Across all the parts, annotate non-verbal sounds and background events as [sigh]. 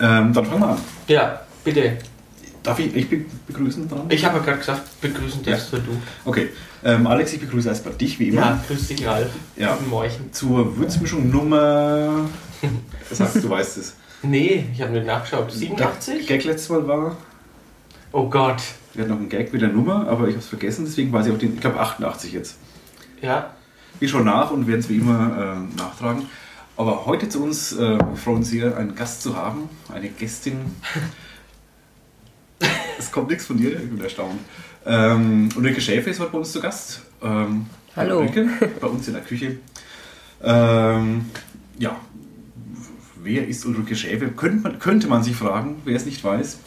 Ähm, dann fangen wir an. Ja, bitte. Darf ich, ich be begrüßen dran? Ich habe ja gerade gesagt, begrüßen darfst ja. du. Okay. Ähm, Alex, ich begrüße erstmal dich, wie immer. Ja, grüß dich, Ralf. Ja. Guten Morgen. Zur Würzmischung Nummer. [laughs] Das heißt, du weißt es. Nee, ich habe nicht nachgeschaut. 87? Der Gag letztes Mal war. Oh Gott. Wir hatten noch einen Gag mit der Nummer, aber ich habe es vergessen, deswegen weiß ich auch den. Ich glaube 88 jetzt. Ja. Wir schauen nach und werden es wie immer äh, nachtragen. Aber heute zu uns äh, wir freuen uns sehr, einen Gast zu haben, eine Gästin. [laughs] es kommt nichts von dir, ich bin erstaunt. Ähm, Ulrike Schäfer ist heute bei uns zu Gast. Ähm, Hallo. Ulrike, bei uns in der Küche. Ähm, ja, wer ist Ulrike Schäfer? Könnte man, könnte man sich fragen, wer es nicht weiß.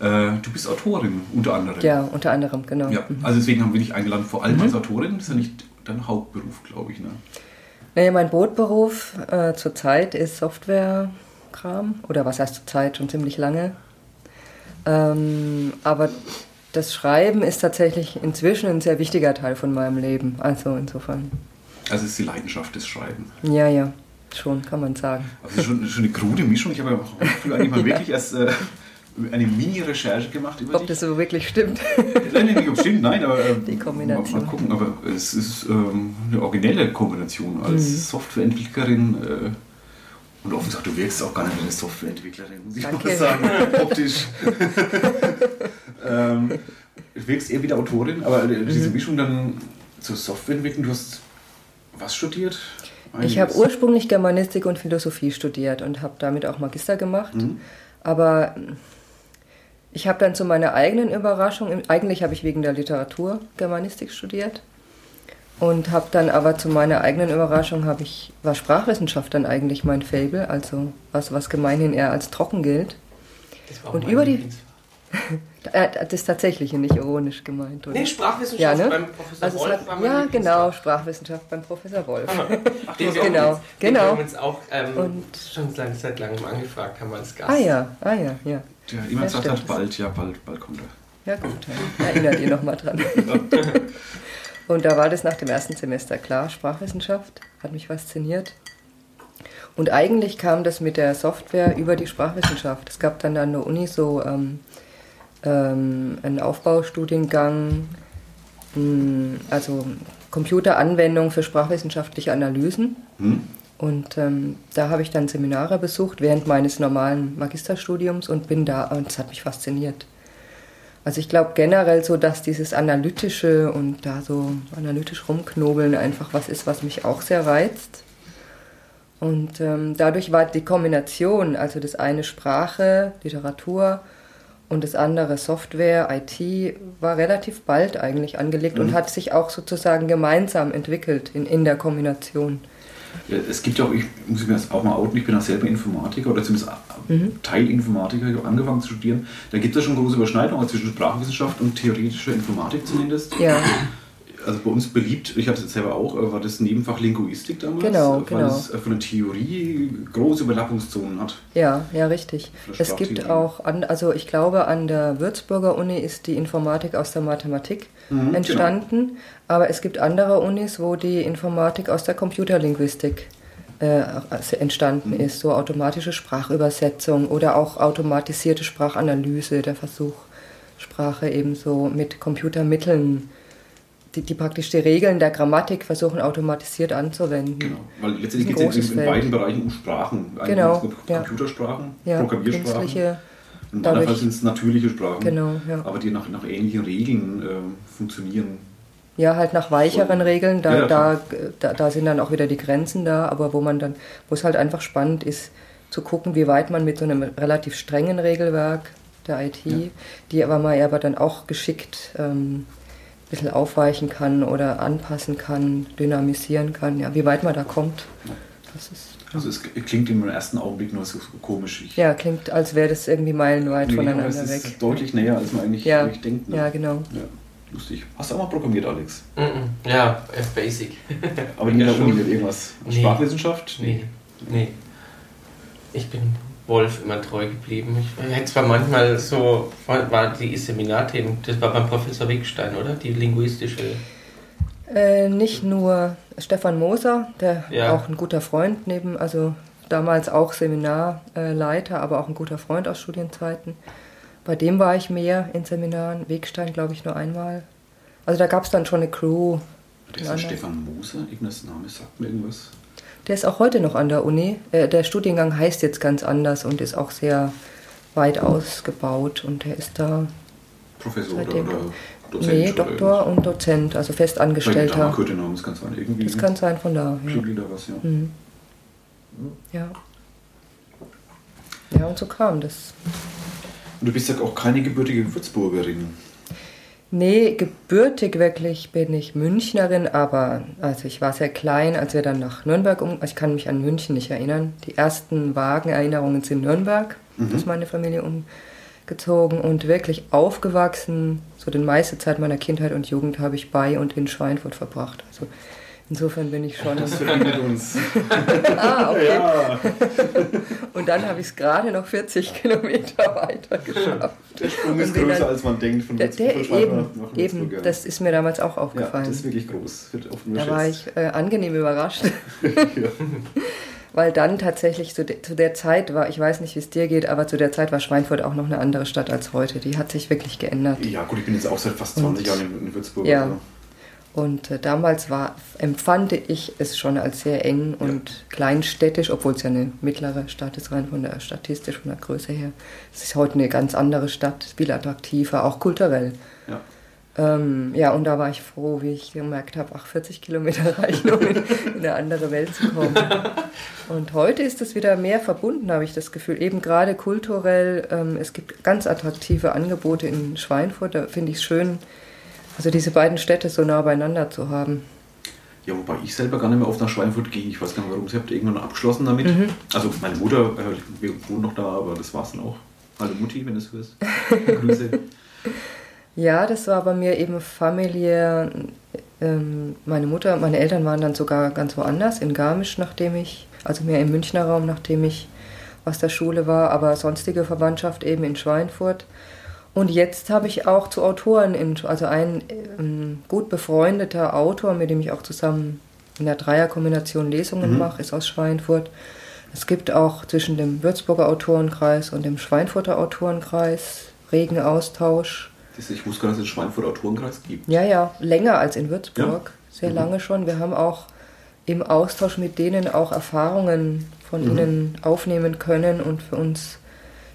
Äh, du bist Autorin, unter anderem. Ja, unter anderem, genau. Ja, Mhm. also deswegen haben wir dich eingeladen, vor allem Mhm. als Autorin. Das ist ja nicht dein Hauptberuf, glaube ich. Ne? Naja, mein Brotberuf äh, zurzeit ist Softwarekram. Oder was heißt zurzeit? Schon ziemlich lange. Ähm, aber das Schreiben ist tatsächlich inzwischen ein sehr wichtiger Teil von meinem Leben. Also insofern. Also es ist die Leidenschaft des Schreiben. Ja, ja, schon, kann man sagen. Also schon, schon eine krude Mischung. Ich habe ja auch früher eigentlich mal [laughs] Ja. wirklich erst äh, eine Mini-Recherche gemacht über Ob dich. das so wirklich stimmt. Nein, nein, nicht ob stimmt, nein, aber äh, Die Kombination. Mal, gucken, aber es ist ähm, eine originelle Kombination als Mhm. Softwareentwicklerin äh, und offen gesagt, du wirkst auch gar nicht wie eine Softwareentwicklerin, muss ich Danke. mal sagen, [laughs] optisch. [laughs] ähm, du wirkst eher wie eine Autorin, aber äh, diese Mhm. Mischung dann zur Softwareentwicklung, du hast was studiert? Ich habe Einiges. ursprünglich Germanistik und Philosophie studiert und habe damit auch Magister gemacht. Mhm. Aber ich habe dann zu meiner eigenen Überraschung, eigentlich habe ich wegen der Literatur Germanistik studiert und habe dann aber zu meiner eigenen Überraschung habe ich war Sprachwissenschaft dann eigentlich mein Fable, also was was gemeinhin eher als trocken gilt. Das war auch Und über die- [laughs] Das tatsächlich nicht ironisch gemeint, oder? Nee, Sprachwissenschaft Ja, ne? beim Professor Also Wolf hat, ja, genau, Sprachwissenschaft beim Professor Wolf. [laughs] Ach, den wir Genau, uns, den genau. wir uns auch ähm, Und- schon lange, seit langem angefragt haben als Gast. Ah ja, ah ja, ja. Ja, jemand sagt halt bald, ja, bald, bald kommt er. Ja gut, ja. erinnert ihr nochmal dran. [laughs] Und da war das nach dem ersten Semester klar, Sprachwissenschaft, hat mich fasziniert. Und eigentlich kam das mit der Software über die Sprachwissenschaft. Es gab dann an der Uni so ähm, ähm, einen Aufbaustudiengang, mh, also Computeranwendung für sprachwissenschaftliche Analysen. Hm? Und ähm, da habe ich dann Seminare besucht während meines normalen Magisterstudiums und bin da, und es hat mich fasziniert. Also ich glaube generell so, dass dieses Analytische und da so analytisch rumknobeln einfach was ist, was mich auch sehr reizt. Und ähm, dadurch war die Kombination, also das eine Sprache, Literatur und das andere Software, IT, war relativ bald eigentlich angelegt und Mhm. hat sich auch sozusagen gemeinsam entwickelt in, in der Kombination. Ja, es gibt ja auch, ich muss mir das auch mal outen, ich bin auch selber Informatiker oder zumindest Mhm. Teilinformatiker, ich habe angefangen zu studieren. Da gibt es ja schon große Überschneidungen zwischen Sprachwissenschaft und theoretischer Informatik zumindest. Ja. Also bei uns beliebt, ich hatte es jetzt selber auch, äh, war das Nebenfach Linguistik damals, Genau, weil genau. es äh, von der Theorie große Überlappungszonen hat. Ja, ja, richtig. Es gibt auch, an, also ich glaube, an der Würzburger Uni ist die Informatik aus der Mathematik Mhm, entstanden, aber es gibt andere Unis, wo die Informatik aus der Computerlinguistik äh, entstanden Mhm. ist, so automatische Sprachübersetzung oder auch automatisierte Sprachanalyse, der Versuch, Sprache ebenso mit Computermitteln, die, die praktisch die Regeln der Grammatik versuchen automatisiert anzuwenden. Genau, weil letztendlich geht es in, in beiden Bereichen um Sprachen. Eigentlich Genau, um ja. Computersprachen, Ja, Programmiersprachen. anderen Fall dadurch- sind es natürliche Sprachen, genau, ja. aber die nach, nach ähnlichen Regeln äh, funktionieren. Ja, halt nach weicheren Und- Regeln, da, Ja, ja, da, da, da sind dann auch wieder die Grenzen da, aber wo man dann, wo es halt einfach spannend ist, zu gucken, wie weit man mit so einem relativ strengen Regelwerk der IT, Ja. die aber man aber dann auch geschickt ähm, ein bisschen aufweichen kann oder anpassen kann, dynamisieren kann, ja, wie weit man da kommt. Das ist, Also es klingt im ersten Augenblick nur so komisch. Ich, ja, klingt, als wäre das irgendwie meilenweit Nee, voneinander es ist weg. deutlich näher, als man eigentlich, Ja. eigentlich denkt. Ne? Ja, genau. Ja, lustig. Hast du auch mal programmiert, Alex? Mhm. Ja, äh, Basic. Aber in Ja, der. Uni mit irgendwas? Nee. Sprachwissenschaft? Nee, nee. Ich bin Wolf immer treu geblieben. Ich hätte zwar manchmal so, war die Seminarthemen, das war beim Professor Wegstein, oder? Die linguistische. Äh, nicht nur Stefan Moser, der Ja. auch ein guter Freund neben, also damals auch Seminarleiter, aber auch ein guter Freund aus Studienzeiten. Bei dem war ich mehr in Seminaren, Wegstein glaube ich nur einmal. Also da gab es dann schon eine Crew. Der ist Stefan Moser, irgendwas Name sagt mir irgendwas. Der ist auch heute noch an der Uni. Äh, der Studiengang heißt jetzt ganz anders und ist auch sehr weit ausgebaut und er ist da. Professor oder, oder Dozent? Nee, Doktor und Dozent, also festangestellter. Könnte Name, das kann sein. Irgendwie das kann sein von da. Ja. Da was, ja. Mhm. ja. Ja, und so kam das. Und du bist ja auch keine gebürtige Würzburgerin. Nee, gebürtig wirklich bin ich Münchnerin, aber also ich war sehr klein, als wir dann nach Nürnberg um. Also ich kann mich an München nicht erinnern. Die ersten Wagenerinnerungen sind Nürnberg, mhm. ist meine Familie umgezogen und wirklich aufgewachsen. So die meiste Zeit meiner Kindheit und Jugend habe ich bei und in Schweinfurt verbracht. Also Insofern bin ich schon. Das verbindet uns. [laughs] ah, okay. Und dann habe ich es gerade noch 40 Kilometer weiter geschafft. Der Sprung ist größer, dann, als man denkt. Von der, der von eben, eben das ist mir damals auch aufgefallen. Ja, das ist wirklich groß. da war ich äh, angenehm überrascht. [laughs] ja. Weil dann tatsächlich zu, de, zu der Zeit war, ich weiß nicht, wie es dir geht, aber zu der Zeit war Schweinfurt auch noch eine andere Stadt als heute. Die hat sich wirklich geändert. Ja, gut, ich bin jetzt auch seit fast 20 Und, Jahren in, in Würzburg. Ja. Also. Und äh, damals war, empfand ich es schon als sehr eng und ja. kleinstädtisch, obwohl es ja eine mittlere Stadt ist, rein von der statistisch, von der Größe her. Es ist heute eine ganz andere Stadt, viel attraktiver, auch kulturell. Ja. Ähm, ja, und da war ich froh, wie ich gemerkt habe, ach, 40 Kilometer [laughs] reichen, um in, in eine andere Welt zu kommen. [laughs] Und heute ist es wieder mehr verbunden, habe ich das Gefühl. Eben gerade kulturell, ähm, es gibt ganz attraktive Angebote in Schweinfurt, da finde ich es schön, also diese beiden Städte so nah beieinander zu haben. Ja, wobei ich selber gar nicht mehr oft nach Schweinfurt gehe. Ich weiß gar nicht, warum. Sie habt irgendwann abgeschlossen damit. Mhm. Also meine Mutter, äh, wir wohnen noch da, aber das war es dann auch. Hallo Mutti, wenn du es hörst. [laughs] Grüße. ja, das war bei mir eben familiär. Ähm, meine Mutter, meine Eltern waren dann sogar ganz woanders, in Garmisch, nachdem ich, also mehr im Münchner Raum, nachdem ich aus der Schule war, aber sonstige Verwandtschaft eben in Schweinfurt. Und jetzt habe ich auch zu Autoren, also ein ähm, gut befreundeter Autor, mit dem ich auch zusammen in der Dreierkombination Lesungen mhm. mache, ist aus Schweinfurt. Es gibt auch zwischen dem Würzburger Autorenkreis und dem Schweinfurter Autorenkreis regen Austausch. Ich wusste gar nicht, dass es einen Schweinfurter Autorenkreis gibt. Ja, ja, länger als in Würzburg. Ja. Sehr mhm. lange schon. Wir haben auch im Austausch mit denen auch Erfahrungen von mhm. ihnen aufnehmen können und für uns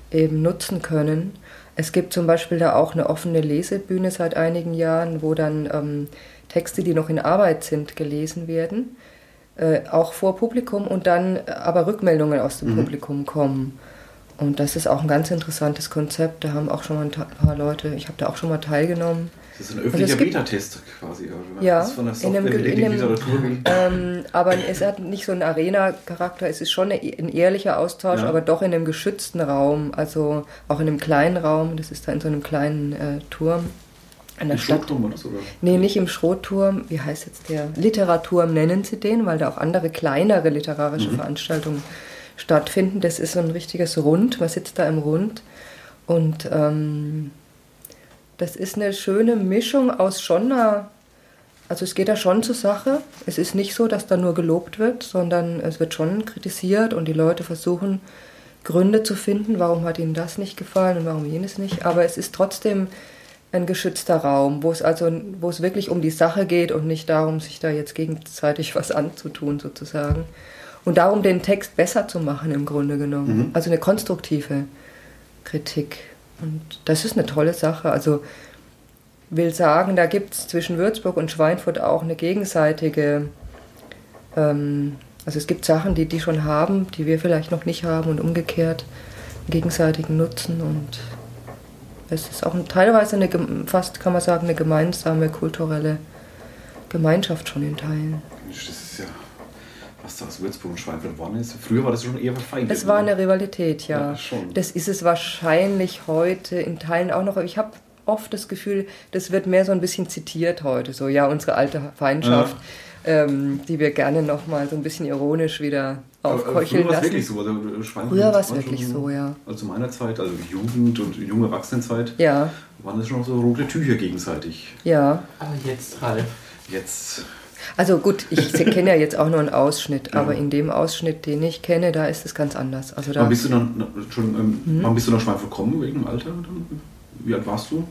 eben nutzen können. Es gibt zum Beispiel da auch eine offene Lesebühne seit einigen Jahren, wo dann ähm, Texte, die noch in Arbeit sind, gelesen werden, äh, auch vor Publikum und dann äh, aber Rückmeldungen aus dem mhm. Publikum kommen. Und das ist auch ein ganz interessantes Konzept. Da haben auch schon mal ein paar Leute, ich habe da auch schon mal teilgenommen. Das ist ein öffentlicher Beta-Test quasi. Ja, das von der Software in einem, in einem, Literatur. Ähm, aber es hat nicht so einen Arena-Charakter. Es ist schon ein ehrlicher Austausch, ja. aber doch in einem geschützten Raum. Also auch in einem kleinen Raum. Das ist da in so einem kleinen äh, Turm. An der Im Stadt. Schrotturm oder so? Oder? Nee, nicht im Schrotturm. Wie heißt jetzt der? Literaturm nennen sie den, weil da auch andere kleinere literarische mhm. Veranstaltungen stattfinden. Das ist so ein richtiges Rund. Man sitzt da im Rund. Und ähm, das ist eine schöne Mischung aus schon einer, also es geht da schon zur Sache. Es ist nicht so, dass da nur gelobt wird, sondern es wird schon kritisiert und die Leute versuchen Gründe zu finden, warum hat ihnen das nicht gefallen und warum jenes nicht. Aber es ist trotzdem ein geschützter Raum, wo es also, wo es wirklich um die Sache geht und nicht darum, sich da jetzt gegenseitig was anzutun sozusagen. Und darum, den Text besser zu machen im Grunde genommen. Mhm. Also eine konstruktive Kritik. Und das ist eine tolle Sache. Also will sagen, da gibt es zwischen Würzburg und Schweinfurt auch eine gegenseitige, ähm, also es gibt Sachen, die die schon haben, die wir vielleicht noch nicht haben und umgekehrt gegenseitigen Nutzen und es ist auch teilweise eine, fast kann man sagen, eine gemeinsame kulturelle Gemeinschaft schon in Teilen. Das was da aus Würzburg und Schweinfurt geworden ist. Früher war das schon eher verfeindet. Es war eine Rivalität, ja. ja schon. Das ist es wahrscheinlich heute in Teilen auch noch. Ich habe oft das Gefühl, das wird mehr so ein bisschen zitiert heute. So, ja, unsere alte Feindschaft, ja. ähm, die wir gerne nochmal so ein bisschen ironisch wieder aufkeucheln lassen. Wirklich so. Also früher war es wirklich so, ja. Also zu meiner Zeit, also Jugend und junge Erwachsenenzeit, ja. waren das schon noch so rote Tücher gegenseitig. Ja. Aber jetzt, Ralf. Jetzt Also gut, ich [laughs] kenne ja jetzt auch nur einen Ausschnitt, aber in dem Ausschnitt, den ich kenne, da ist es ganz anders. Also da, Wann bist du dann, schon, ähm, wann bist du nach Schweinfurt gekommen, wegen dem Alter? Wie alt warst du?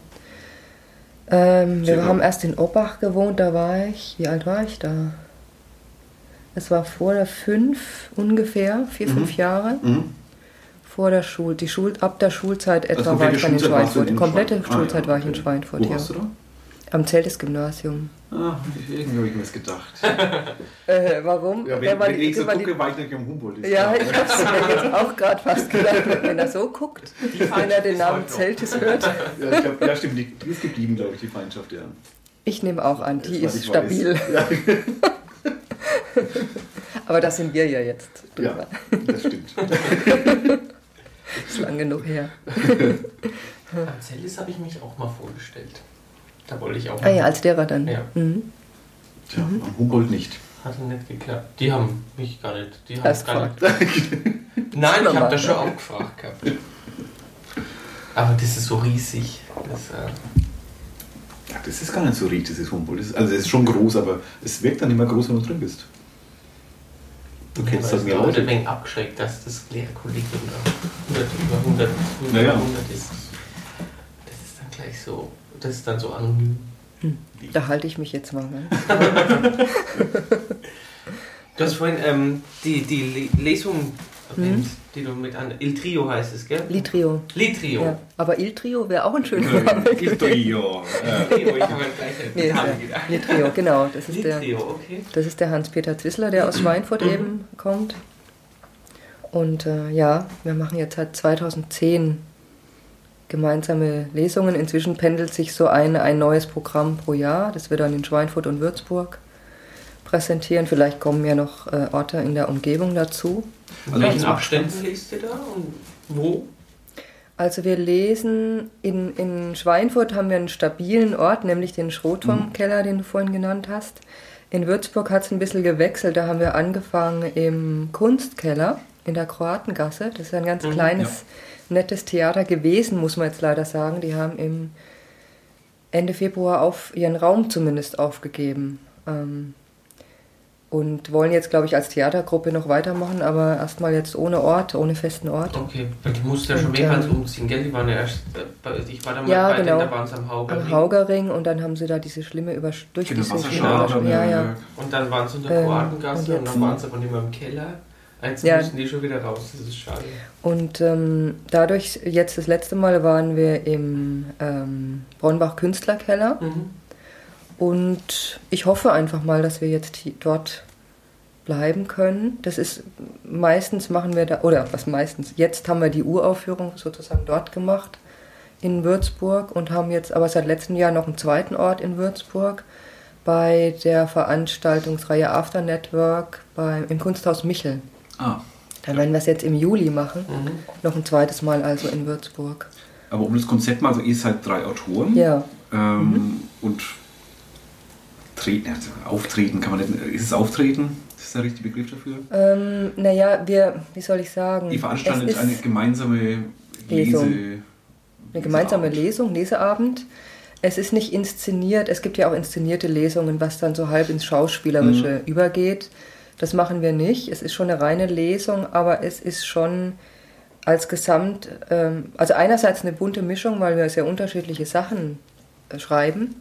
ähm, wir haben erst in Oppach gewohnt, da war ich, wie alt war ich da? Es war vor der fünf ungefähr, vier, fünf Jahre. Mhm. Vor der Schul, die Schul, ab der Schulzeit etwa Also war ich dann in Schweinfurt. Komplette Ah, Schulzeit war ich in okay. Schweinfurt, Wo ja. warst du da? Am Zeltes-Gymnasium. Ah, irgendwie habe ich mir das gedacht. [laughs] Äh, warum? Ja, Wer wenn, war wenn ich so war die- gucke, war ich nicht am Humboldt. ist Ja, ich hab's mir jetzt auch gerade fast gedacht, wenn er so guckt, wenn er den Namen Zeltes hört. Ja, ich glaub, ja, stimmt, die, die ist geblieben, glaube ich, die Feindschaft, ja. Ich nehme auch an, die ist stabil. [laughs] Ja, Aber das sind wir ja jetzt ja, drüber. das stimmt. [laughs] Ist lang genug her. Am Zellis habe ich mich auch mal vorgestellt. Da wollte ich auch Ah ja, als Lehrer dann. Ja. Mhm. Tja, am Humboldt nicht. Hatte nicht geklappt. Die haben mich gar nicht. Die haben Hast gar gefragt. [laughs] nicht. Nein, ich habe das schon auch gefragt gehabt. Aber das ist so riesig. Das, äh, Ja, das ist gar nicht so riesig, dieses Humboldt. Das ist, also, es ist schon groß, aber es wirkt dann immer groß, wenn du drin bist. Du ja, kennst das es mir Leute Leute. ein wenig abschreckt, dass das Lehrkollegium da 100, über 100, über Naja. 100 ist. Das ist dann gleich so. Das ist dann so anonym. Da halte ich mich jetzt mal. Ne? [laughs] Du hast vorhin ähm, die, die Le Lesung erwähnt, die du mit an. Il Trio heißt es, gell? Litrio. Litrio. Ja. Aber Il Trio wäre auch ein schöner Name. Il Trio. Äh, Litrio, [laughs] ich habe gleich Nee, den Namen ist gedacht. der, Litrio, genau. Das ist der, Litrio, okay. das ist der Hans-Peter Zwissler, der aus Schweinfurt eben kommt. Und äh, ja, wir machen jetzt seit 2010 gemeinsame Lesungen. Inzwischen pendelt sich so ein, ein neues Programm pro Jahr, das wir dann in Schweinfurt und Würzburg präsentieren. Vielleicht kommen ja noch äh, Orte in der Umgebung dazu. Also welchen Abständen lest ihr da und wo? Also wir lesen in, in Schweinfurt haben wir einen stabilen Ort, nämlich den Schrotturmkeller, den du vorhin genannt hast. In Würzburg hat es ein bisschen gewechselt. Da haben wir angefangen im Kunstkeller in der Kroatengasse. Das ist ein ganz Mhm, kleines, nettes Theater gewesen, muss man jetzt leider sagen. Die haben im Ende Februar auf ihren Raum zumindest aufgegeben. Ähm, und wollen jetzt, glaube ich, als Theatergruppe noch weitermachen, aber erstmal jetzt ohne Ort, ohne festen Ort. Okay, weil die mussten ja schon mehrmals ähm, umziehen, gell? Die waren ja erst, äh, bei- ich war da mal Ja, bei genau. denen, da waren sie am Hauger. am Haugerring und dann haben sie da diese schlimme Übersch durch. Ja, ja. Und dann waren sie in der Ähm, Kroatengasse und und, dann waren sie aber nicht mehr im Keller. Jetzt Ja. müssen die schon wieder raus, das ist schade. Und ähm, dadurch, jetzt das letzte Mal waren wir im ähm, Bronnbach Künstlerkeller Mhm. und ich hoffe einfach mal, dass wir jetzt dort bleiben können. Das ist meistens machen wir da, oder was meistens, jetzt haben wir die Uraufführung sozusagen dort gemacht in Würzburg und haben jetzt aber seit letztem Jahr noch einen zweiten Ort in Würzburg bei der Veranstaltungsreihe After Network bei, im Kunsthaus Michel. Ah, Da werden wir es jetzt im Juli machen. Mhm. Noch ein zweites Mal also in Würzburg. aber um das Konzept mal, also ihr seid drei Autoren. Ja, Ähm, Und treten, also auftreten kann man nicht. Ist es Auftreten? Ist das der richtige Begriff dafür? ähm, naja, wir, wie soll ich sagen? Ihr veranstaltet eine gemeinsame Lesung. Lese. eine gemeinsame Leseabend. Lesung, Leseabend. Es ist nicht inszeniert, es gibt ja auch inszenierte Lesungen, was dann so halb ins Schauspielerische übergeht. Das machen wir nicht. Es ist schon eine reine Lesung, aber es ist schon als Gesamt, ähm, also einerseits eine bunte Mischung, weil wir sehr unterschiedliche Sachen äh, schreiben.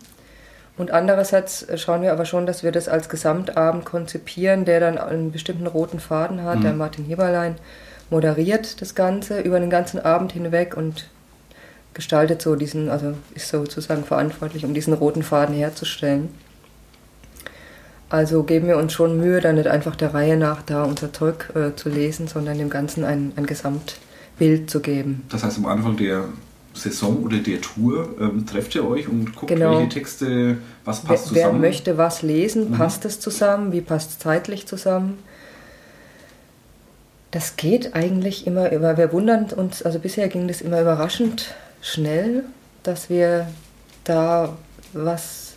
Und andererseits äh, schauen wir aber schon, dass wir das als Gesamtabend konzipieren, der dann einen bestimmten roten Faden hat. Mhm. Der Martin Heberlein moderiert das Ganze über den ganzen Abend hinweg und gestaltet so diesen, also ist sozusagen verantwortlich, um diesen roten Faden herzustellen. Also geben wir uns schon Mühe, da nicht einfach der Reihe nach da unser Zeug äh, zu lesen, sondern dem Ganzen ein, ein Gesamtbild zu geben. Das heißt, am Anfang der Saison oder der Tour ähm, trefft ihr euch und guckt, Genau. welche Texte, was Wer, passt wer zusammen. möchte was lesen, Mhm. passt es zusammen, wie passt es zeitlich zusammen? Das geht eigentlich immer über, wir wundern uns, also bisher ging das immer überraschend schnell, dass wir da was,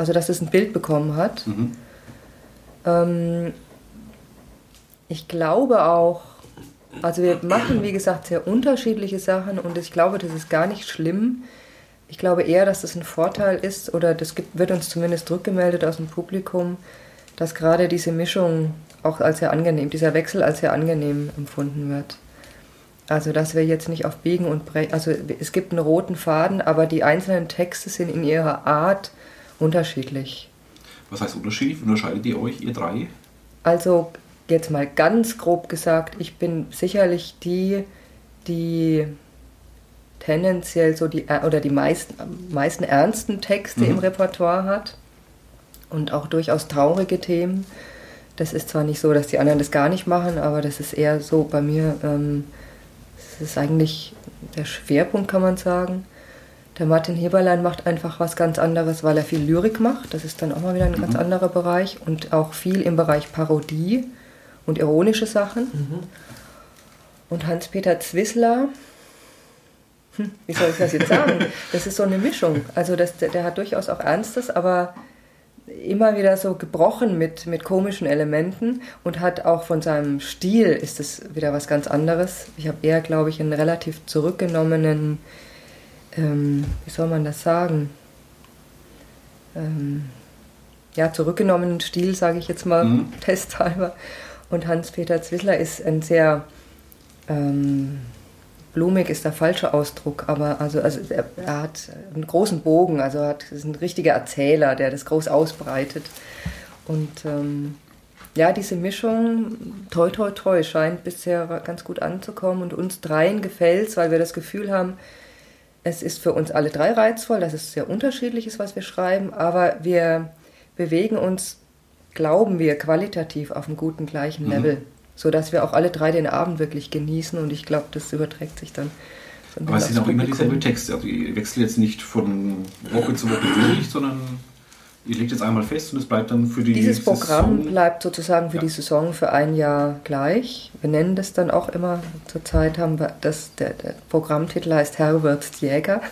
also dass es ein Bild bekommen hat. Mhm. Ähm, ich glaube auch, also wir machen, wie gesagt, sehr unterschiedliche Sachen und ich glaube, das ist gar nicht schlimm. ich glaube eher, dass das ein Vorteil ist, oder das gibt, wird uns zumindest rückgemeldet aus dem Publikum, dass gerade diese Mischung auch als sehr angenehm, dieser Wechsel als sehr angenehm empfunden wird. Also, dass wir jetzt nicht auf Biegen und Brechen, also es gibt einen roten Faden, aber die einzelnen Texte sind in ihrer Art unterschiedlich. Was heißt unterschiedlich? Unterscheidet ihr euch, ihr drei? Also, jetzt mal ganz grob gesagt, ich bin sicherlich die, die tendenziell so die oder die meisten, meisten ernsten Texte mhm. im Repertoire hat und auch durchaus traurige Themen. Das ist zwar nicht so, dass die anderen das gar nicht machen, aber das ist eher so bei mir, ähm, das ist eigentlich der Schwerpunkt, kann man sagen. Der Martin Heberlein macht einfach was ganz anderes, weil er viel Lyrik macht. Das ist dann auch mal wieder ein mhm. ganz anderer Bereich und auch viel im Bereich Parodie und ironische Sachen. Mhm. Und Hans-Peter Zwissler, hm, wie soll ich das jetzt sagen? Das ist so eine Mischung. Also das, der, der hat durchaus auch Ernstes, aber immer wieder so gebrochen mit, mit komischen Elementen und hat auch von seinem Stil ist es wieder was ganz anderes. Ich habe eher, glaube ich, einen relativ zurückgenommenen, ähm, wie soll man das sagen? Ähm, ja, zurückgenommenen Stil, sage ich jetzt mal, mhm. [laughs] testhalber. Und Hans-Peter Zwissler ist ein sehr ähm, blumig ist der falsche Ausdruck, aber also, also er, er, hat einen großen Bogen, also hat, ist ein richtiger Erzähler, der das groß ausbreitet. Und ähm, ja, diese Mischung, toi, toi, toi, scheint bisher ganz gut anzukommen und uns dreien gefällt es, weil wir das Gefühl haben, es ist für uns alle drei reizvoll, dass es sehr unterschiedlich ist, was wir schreiben, aber wir bewegen uns, glauben wir, qualitativ auf einem guten gleichen mhm. Level sodass wir auch alle drei den Abend wirklich genießen und ich glaube, das überträgt sich dann. Aber es sind auch immer dieselben Texte. Also ihr wechselt jetzt nicht von Woche zu Woche durch, sondern ihr legt jetzt einmal fest und es bleibt dann für die Dieses Programm Saison. bleibt sozusagen für ja. die Saison für ein Jahr gleich. Wir nennen das dann auch immer, zurzeit haben wir das, der, der Programmtitel heißt Herberts Jäger.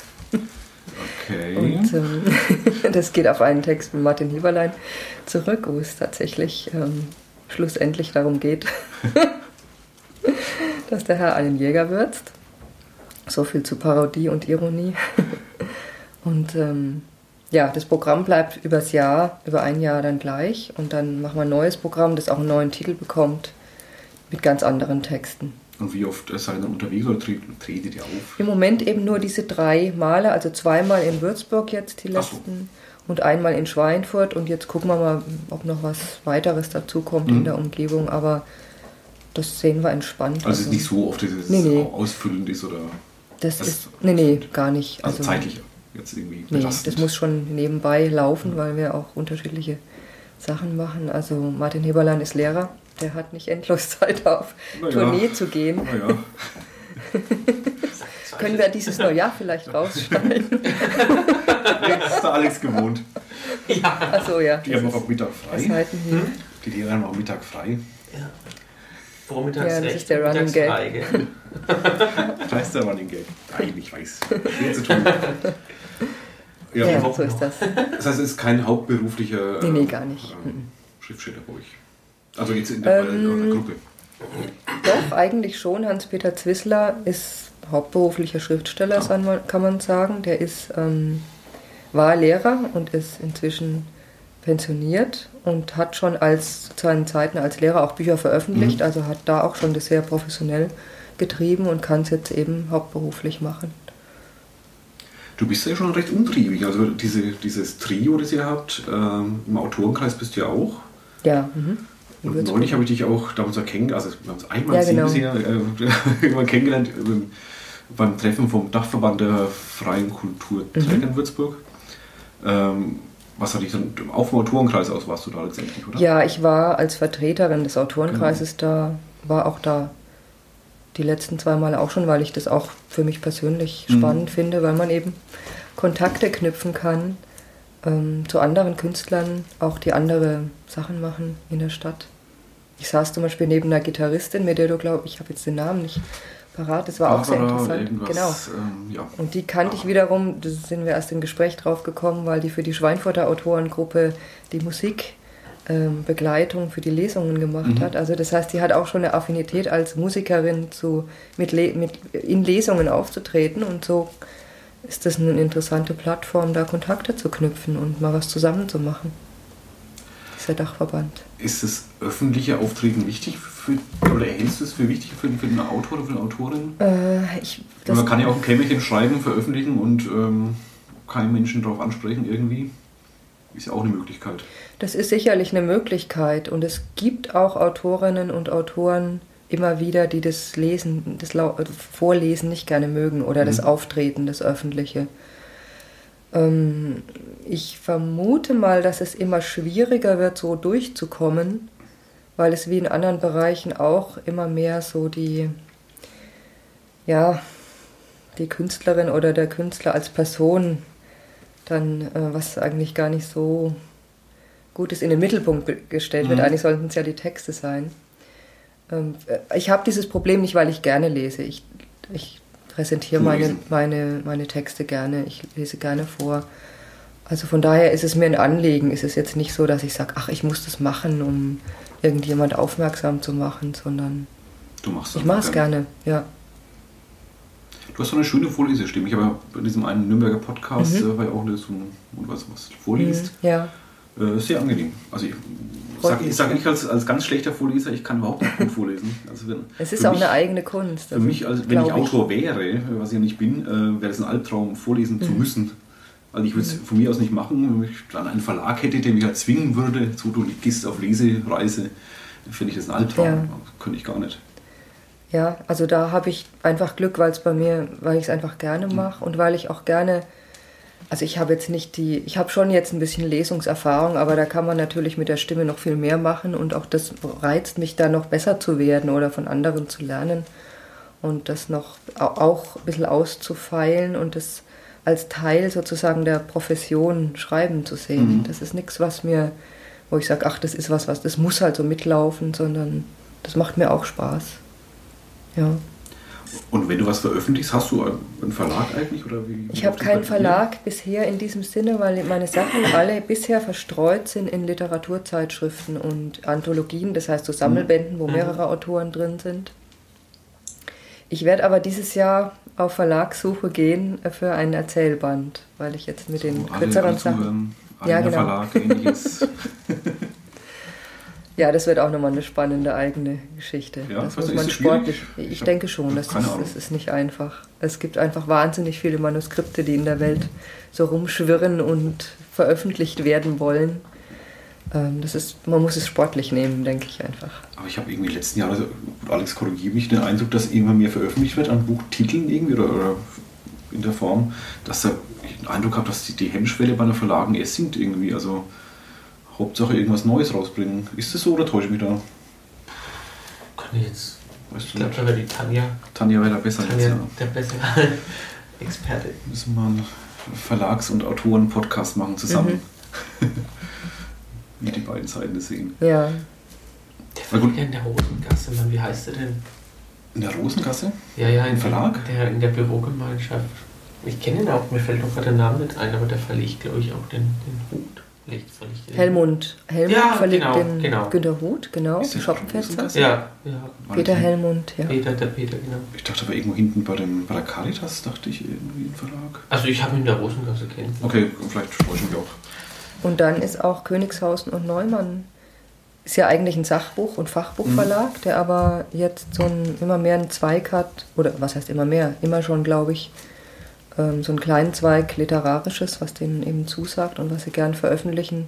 Okay. Und ähm, [laughs] das geht auf einen Text von Martin Hieberlein zurück, wo es tatsächlich ähm, schlussendlich darum geht, [laughs] dass der Herr einen Jäger würzt. So viel zu Parodie und Ironie. [laughs] und ähm, ja, das Programm bleibt übers Jahr, über ein Jahr dann gleich. Und dann machen wir ein neues Programm, das auch einen neuen Titel bekommt, mit ganz anderen Texten. Und wie oft seid ihr dann unterwegs oder tretet ihr auf? Im Moment eben nur diese drei Male, also zweimal in Würzburg jetzt die letzten und einmal in Schweinfurt und jetzt gucken wir mal, ob noch was weiteres dazu kommt mhm. in der Umgebung, aber das sehen wir entspannt. Also, also nicht so oft, dass es nee, nee. ausfüllend ist oder. Das, das ist, nee, nee, gar nicht. Also, also zeitlich jetzt irgendwie nee, Das muss schon nebenbei laufen, mhm. weil wir auch unterschiedliche Sachen machen. Also Martin Heberlein ist Lehrer, der hat nicht endlos [laughs] Zeit auf naja. Tournee zu gehen. Naja. [laughs] Können wir dieses Neujahr vielleicht rausschneiden? [laughs] das ist der Alex gewohnt. Ja. Achso, ja. Die haben auch am Mittag frei. Hm? Die Lehrer haben auch Mittag frei. Ja. Vormittags ja, das ist der Running Gag. Das ist der Running Gag. Nein, ich weiß. Viel zu tun. Ja, ja so ist das. Das heißt, es ist kein hauptberuflicher nee, nee, gar nicht. Ähm, Schriftsteller bei euch. Also jetzt in der, ähm, der Gruppe. Doch, eigentlich schon. Hans-Peter Zwissler ist hauptberuflicher Schriftsteller, kann man sagen. Der ist, ähm, war Lehrer und ist inzwischen pensioniert und hat schon als, zu seinen Zeiten als Lehrer auch Bücher veröffentlicht, mhm. also hat da auch schon das sehr professionell getrieben und kann es jetzt eben hauptberuflich machen. Du bist ja schon recht umtriebig, also diese, dieses Trio, das ihr habt, ähm, im Autorenkreis bist du ja auch. Ja. Mhm. Und neulich habe ich dich auch damals erkennen, also wir haben uns einmal ja, genau. bisher äh, [laughs] kennengelernt, beim Treffen vom Dachverband der freien Kulturträger mhm. in Würzburg. Ähm, was hatte ich dann? Auch vom Autorenkreis aus warst du da letztendlich, oder? Ja, ich war als Vertreterin des Autorenkreises genau. da, war auch da die letzten zwei Male auch schon, weil ich das auch für mich persönlich mhm. spannend finde, weil man eben Kontakte knüpfen kann ähm, zu anderen Künstlern, auch die andere Sachen machen in der Stadt. Ich saß zum Beispiel neben einer Gitarristin, mit der du glaubst, ich habe jetzt den Namen nicht parat. Das war Barbara auch sehr interessant. Genau. Ähm, ja. Und die kannte ich wiederum, da sind wir erst im Gespräch drauf gekommen, weil die für die Schweinfurter Autorengruppe die Musikbegleitung ähm, für die Lesungen gemacht mhm. hat. Also das heißt, die hat auch schon eine Affinität als Musikerin zu, mit, mit in Lesungen aufzutreten und so ist das eine interessante Plattform, da Kontakte zu knüpfen und mal was zusammen zu machen. Dieser Dachverband. Ist das öffentliche Auftreten wichtig für, oder hältst du es für wichtig für, für den Autor oder für eine Autorin? Äh, ich, Man kann ja auch ein Kämmerchen schreiben, veröffentlichen und ähm, keinen Menschen darauf ansprechen irgendwie. Ist ja auch eine Möglichkeit. Das ist sicherlich eine Möglichkeit und es gibt auch Autorinnen und Autoren immer wieder, die das Lesen, das Vorlesen nicht gerne mögen oder mhm. das Auftreten, das Öffentliche. Ähm, ich vermute mal, dass es immer schwieriger wird, so durchzukommen, weil es wie in anderen Bereichen auch immer mehr so die, ja, die Künstlerin oder der Künstler als Person dann, äh, was eigentlich gar nicht so gut ist, in den Mittelpunkt gestellt mhm. wird. Eigentlich sollten es ja die Texte sein. Ähm, äh, ich habe dieses Problem nicht, weil ich gerne lese. Ich, ich präsentiere meine, meine, meine Texte gerne, ich lese gerne vor. Also von daher ist es mir ein Anliegen. Es ist jetzt nicht so, dass ich sage, ach, ich muss das machen, um irgendjemand aufmerksam zu machen, sondern du machst ich mache es gerne. gerne, ja. Du hast so eine schöne Vorlesestimme. Ich habe ja bei diesem einen Nürnberger Podcast, mhm. äh, war ja auch eine, so ein, was, was vorliest. Mhm, ja. Äh, sehr angenehm. Also ich sage ich sag nicht als, als ganz schlechter Vorleser, ich kann überhaupt nicht gut vorlesen. Also wenn, [laughs] es ist auch mich, eine eigene Kunst. Also für mich, als, wenn ich Autor wäre, was ich ja nicht bin, äh, wäre es ein Albtraum, vorlesen mhm. zu müssen. Also ich würde es mhm. von mir aus nicht machen, wenn ich dann einen Verlag hätte, der mich halt zwingen würde, so du gehst auf Lesereise, finde ich das ein Albtraum. Ja. Könnte ich gar nicht. Ja, also da habe ich einfach Glück, weil es bei mir, weil ich es einfach gerne mhm. mache und weil ich auch gerne also ich habe jetzt nicht die, ich habe schon jetzt ein bisschen Lesungserfahrung, aber da kann man natürlich mit der Stimme noch viel mehr machen und auch das reizt mich da noch besser zu werden oder von anderen zu lernen und das noch auch ein bisschen auszufeilen und das als Teil sozusagen der Profession schreiben zu sehen. Mhm. Das ist nichts, was mir, wo ich sage, ach, das ist was, was, das muss halt so mitlaufen, sondern das macht mir auch Spaß. Ja. Und wenn du was veröffentlichst, hast du einen Verlag eigentlich? Oder wie, ich habe keinen Verlag bisher in diesem Sinne, weil meine Sachen alle bisher verstreut sind in Literaturzeitschriften und Anthologien, das heißt so Sammelbänden, wo mhm. mehrere Autoren drin sind. Ich werde aber dieses Jahr auf Verlagssuche gehen für einen Erzählband, weil ich jetzt mit so, den kürzeren Sachen. Ja, genau. Verlag, ähnliches. [laughs] Ja, das wird auch nochmal eine spannende eigene Geschichte. Ja, das muss man sportlich. Ich, ich denke schon, das ist, das ist nicht einfach. Es gibt einfach wahnsinnig viele Manuskripte, die in der Welt so rumschwirren und veröffentlicht werden wollen. Ähm, das ist, man muss es sportlich nehmen, denke ich einfach. Aber ich habe irgendwie letzten Jahre, Alex korrigiere mich, den Eindruck, dass irgendwann mehr veröffentlicht wird an Buchtiteln irgendwie oder, oder in der Form, dass da ich den Eindruck habe, dass die, die Hemmschwelle bei einer Verlagen erst sinkt irgendwie. Also Hauptsache irgendwas Neues rausbringen. Ist das so oder täusche ich mich da? Kann ich jetzt. Weißt ich glaube, da wäre die Tanja. Tanja wäre da besser Tanja, jetzt, ja. der bessere [laughs] Experte. Müssen wir einen Verlags- und Autoren-Podcast machen zusammen. Mhm. [laughs] Wie die beiden Seiten das sehen. Ja. Der war ja in der Rosengasse, Mann. Wie heißt der denn? In der Rosengasse? Ja, ja, im Verlag? Der, in der Bürogemeinschaft. Ich kenne ihn auch, mir fällt doch gerade der Name nicht ein, aber der verlegt, glaube ich, auch den, den Hut. Helmut, Helmut ja, verlegt genau, den genau. Günter Huth, genau, Schoppenfenster. Ja, ja. Peter Helmut, ja. Peter, der Peter, genau. Ich dachte aber irgendwo hinten bei, dem, bei der Caritas, dachte ich irgendwie im Verlag. Also ich habe ihn in der Rosengasse kennen. Okay, vielleicht täusche ich mich auch. Und dann ist auch Königshausen und Neumann, ist ja eigentlich ein Sachbuch- und Fachbuchverlag, mhm. der aber jetzt so ein, immer mehr einen Zweig hat, oder was heißt immer mehr, immer schon, glaube ich, ähm, so einen kleinen Zweig Literarisches, was denen eben zusagt und was sie gern veröffentlichen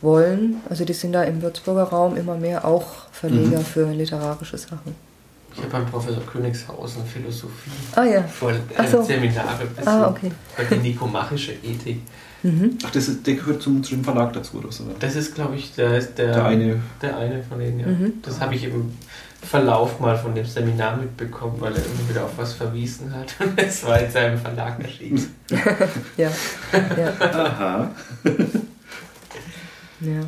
wollen. Also die sind da im Würzburger Raum immer mehr auch Verleger mhm. für literarische Sachen. Ich habe beim Professor Königshausen Philosophie ah, ja. voll äh, so. Seminare ah, okay. bei der nikomachische Ethik. Mhm. Ach, das ist, der gehört zum, zum Verlag dazu, oder so? Das ist, glaube ich, der, der, der, eine. der eine von denen, ja. Mhm. Das habe ich im Verlauf mal von dem Seminar mitbekommen, weil er immer wieder auf was verwiesen hat. [laughs] Und es war in seinem Verlag erschienen. [laughs] ja. ja. Aha. ja.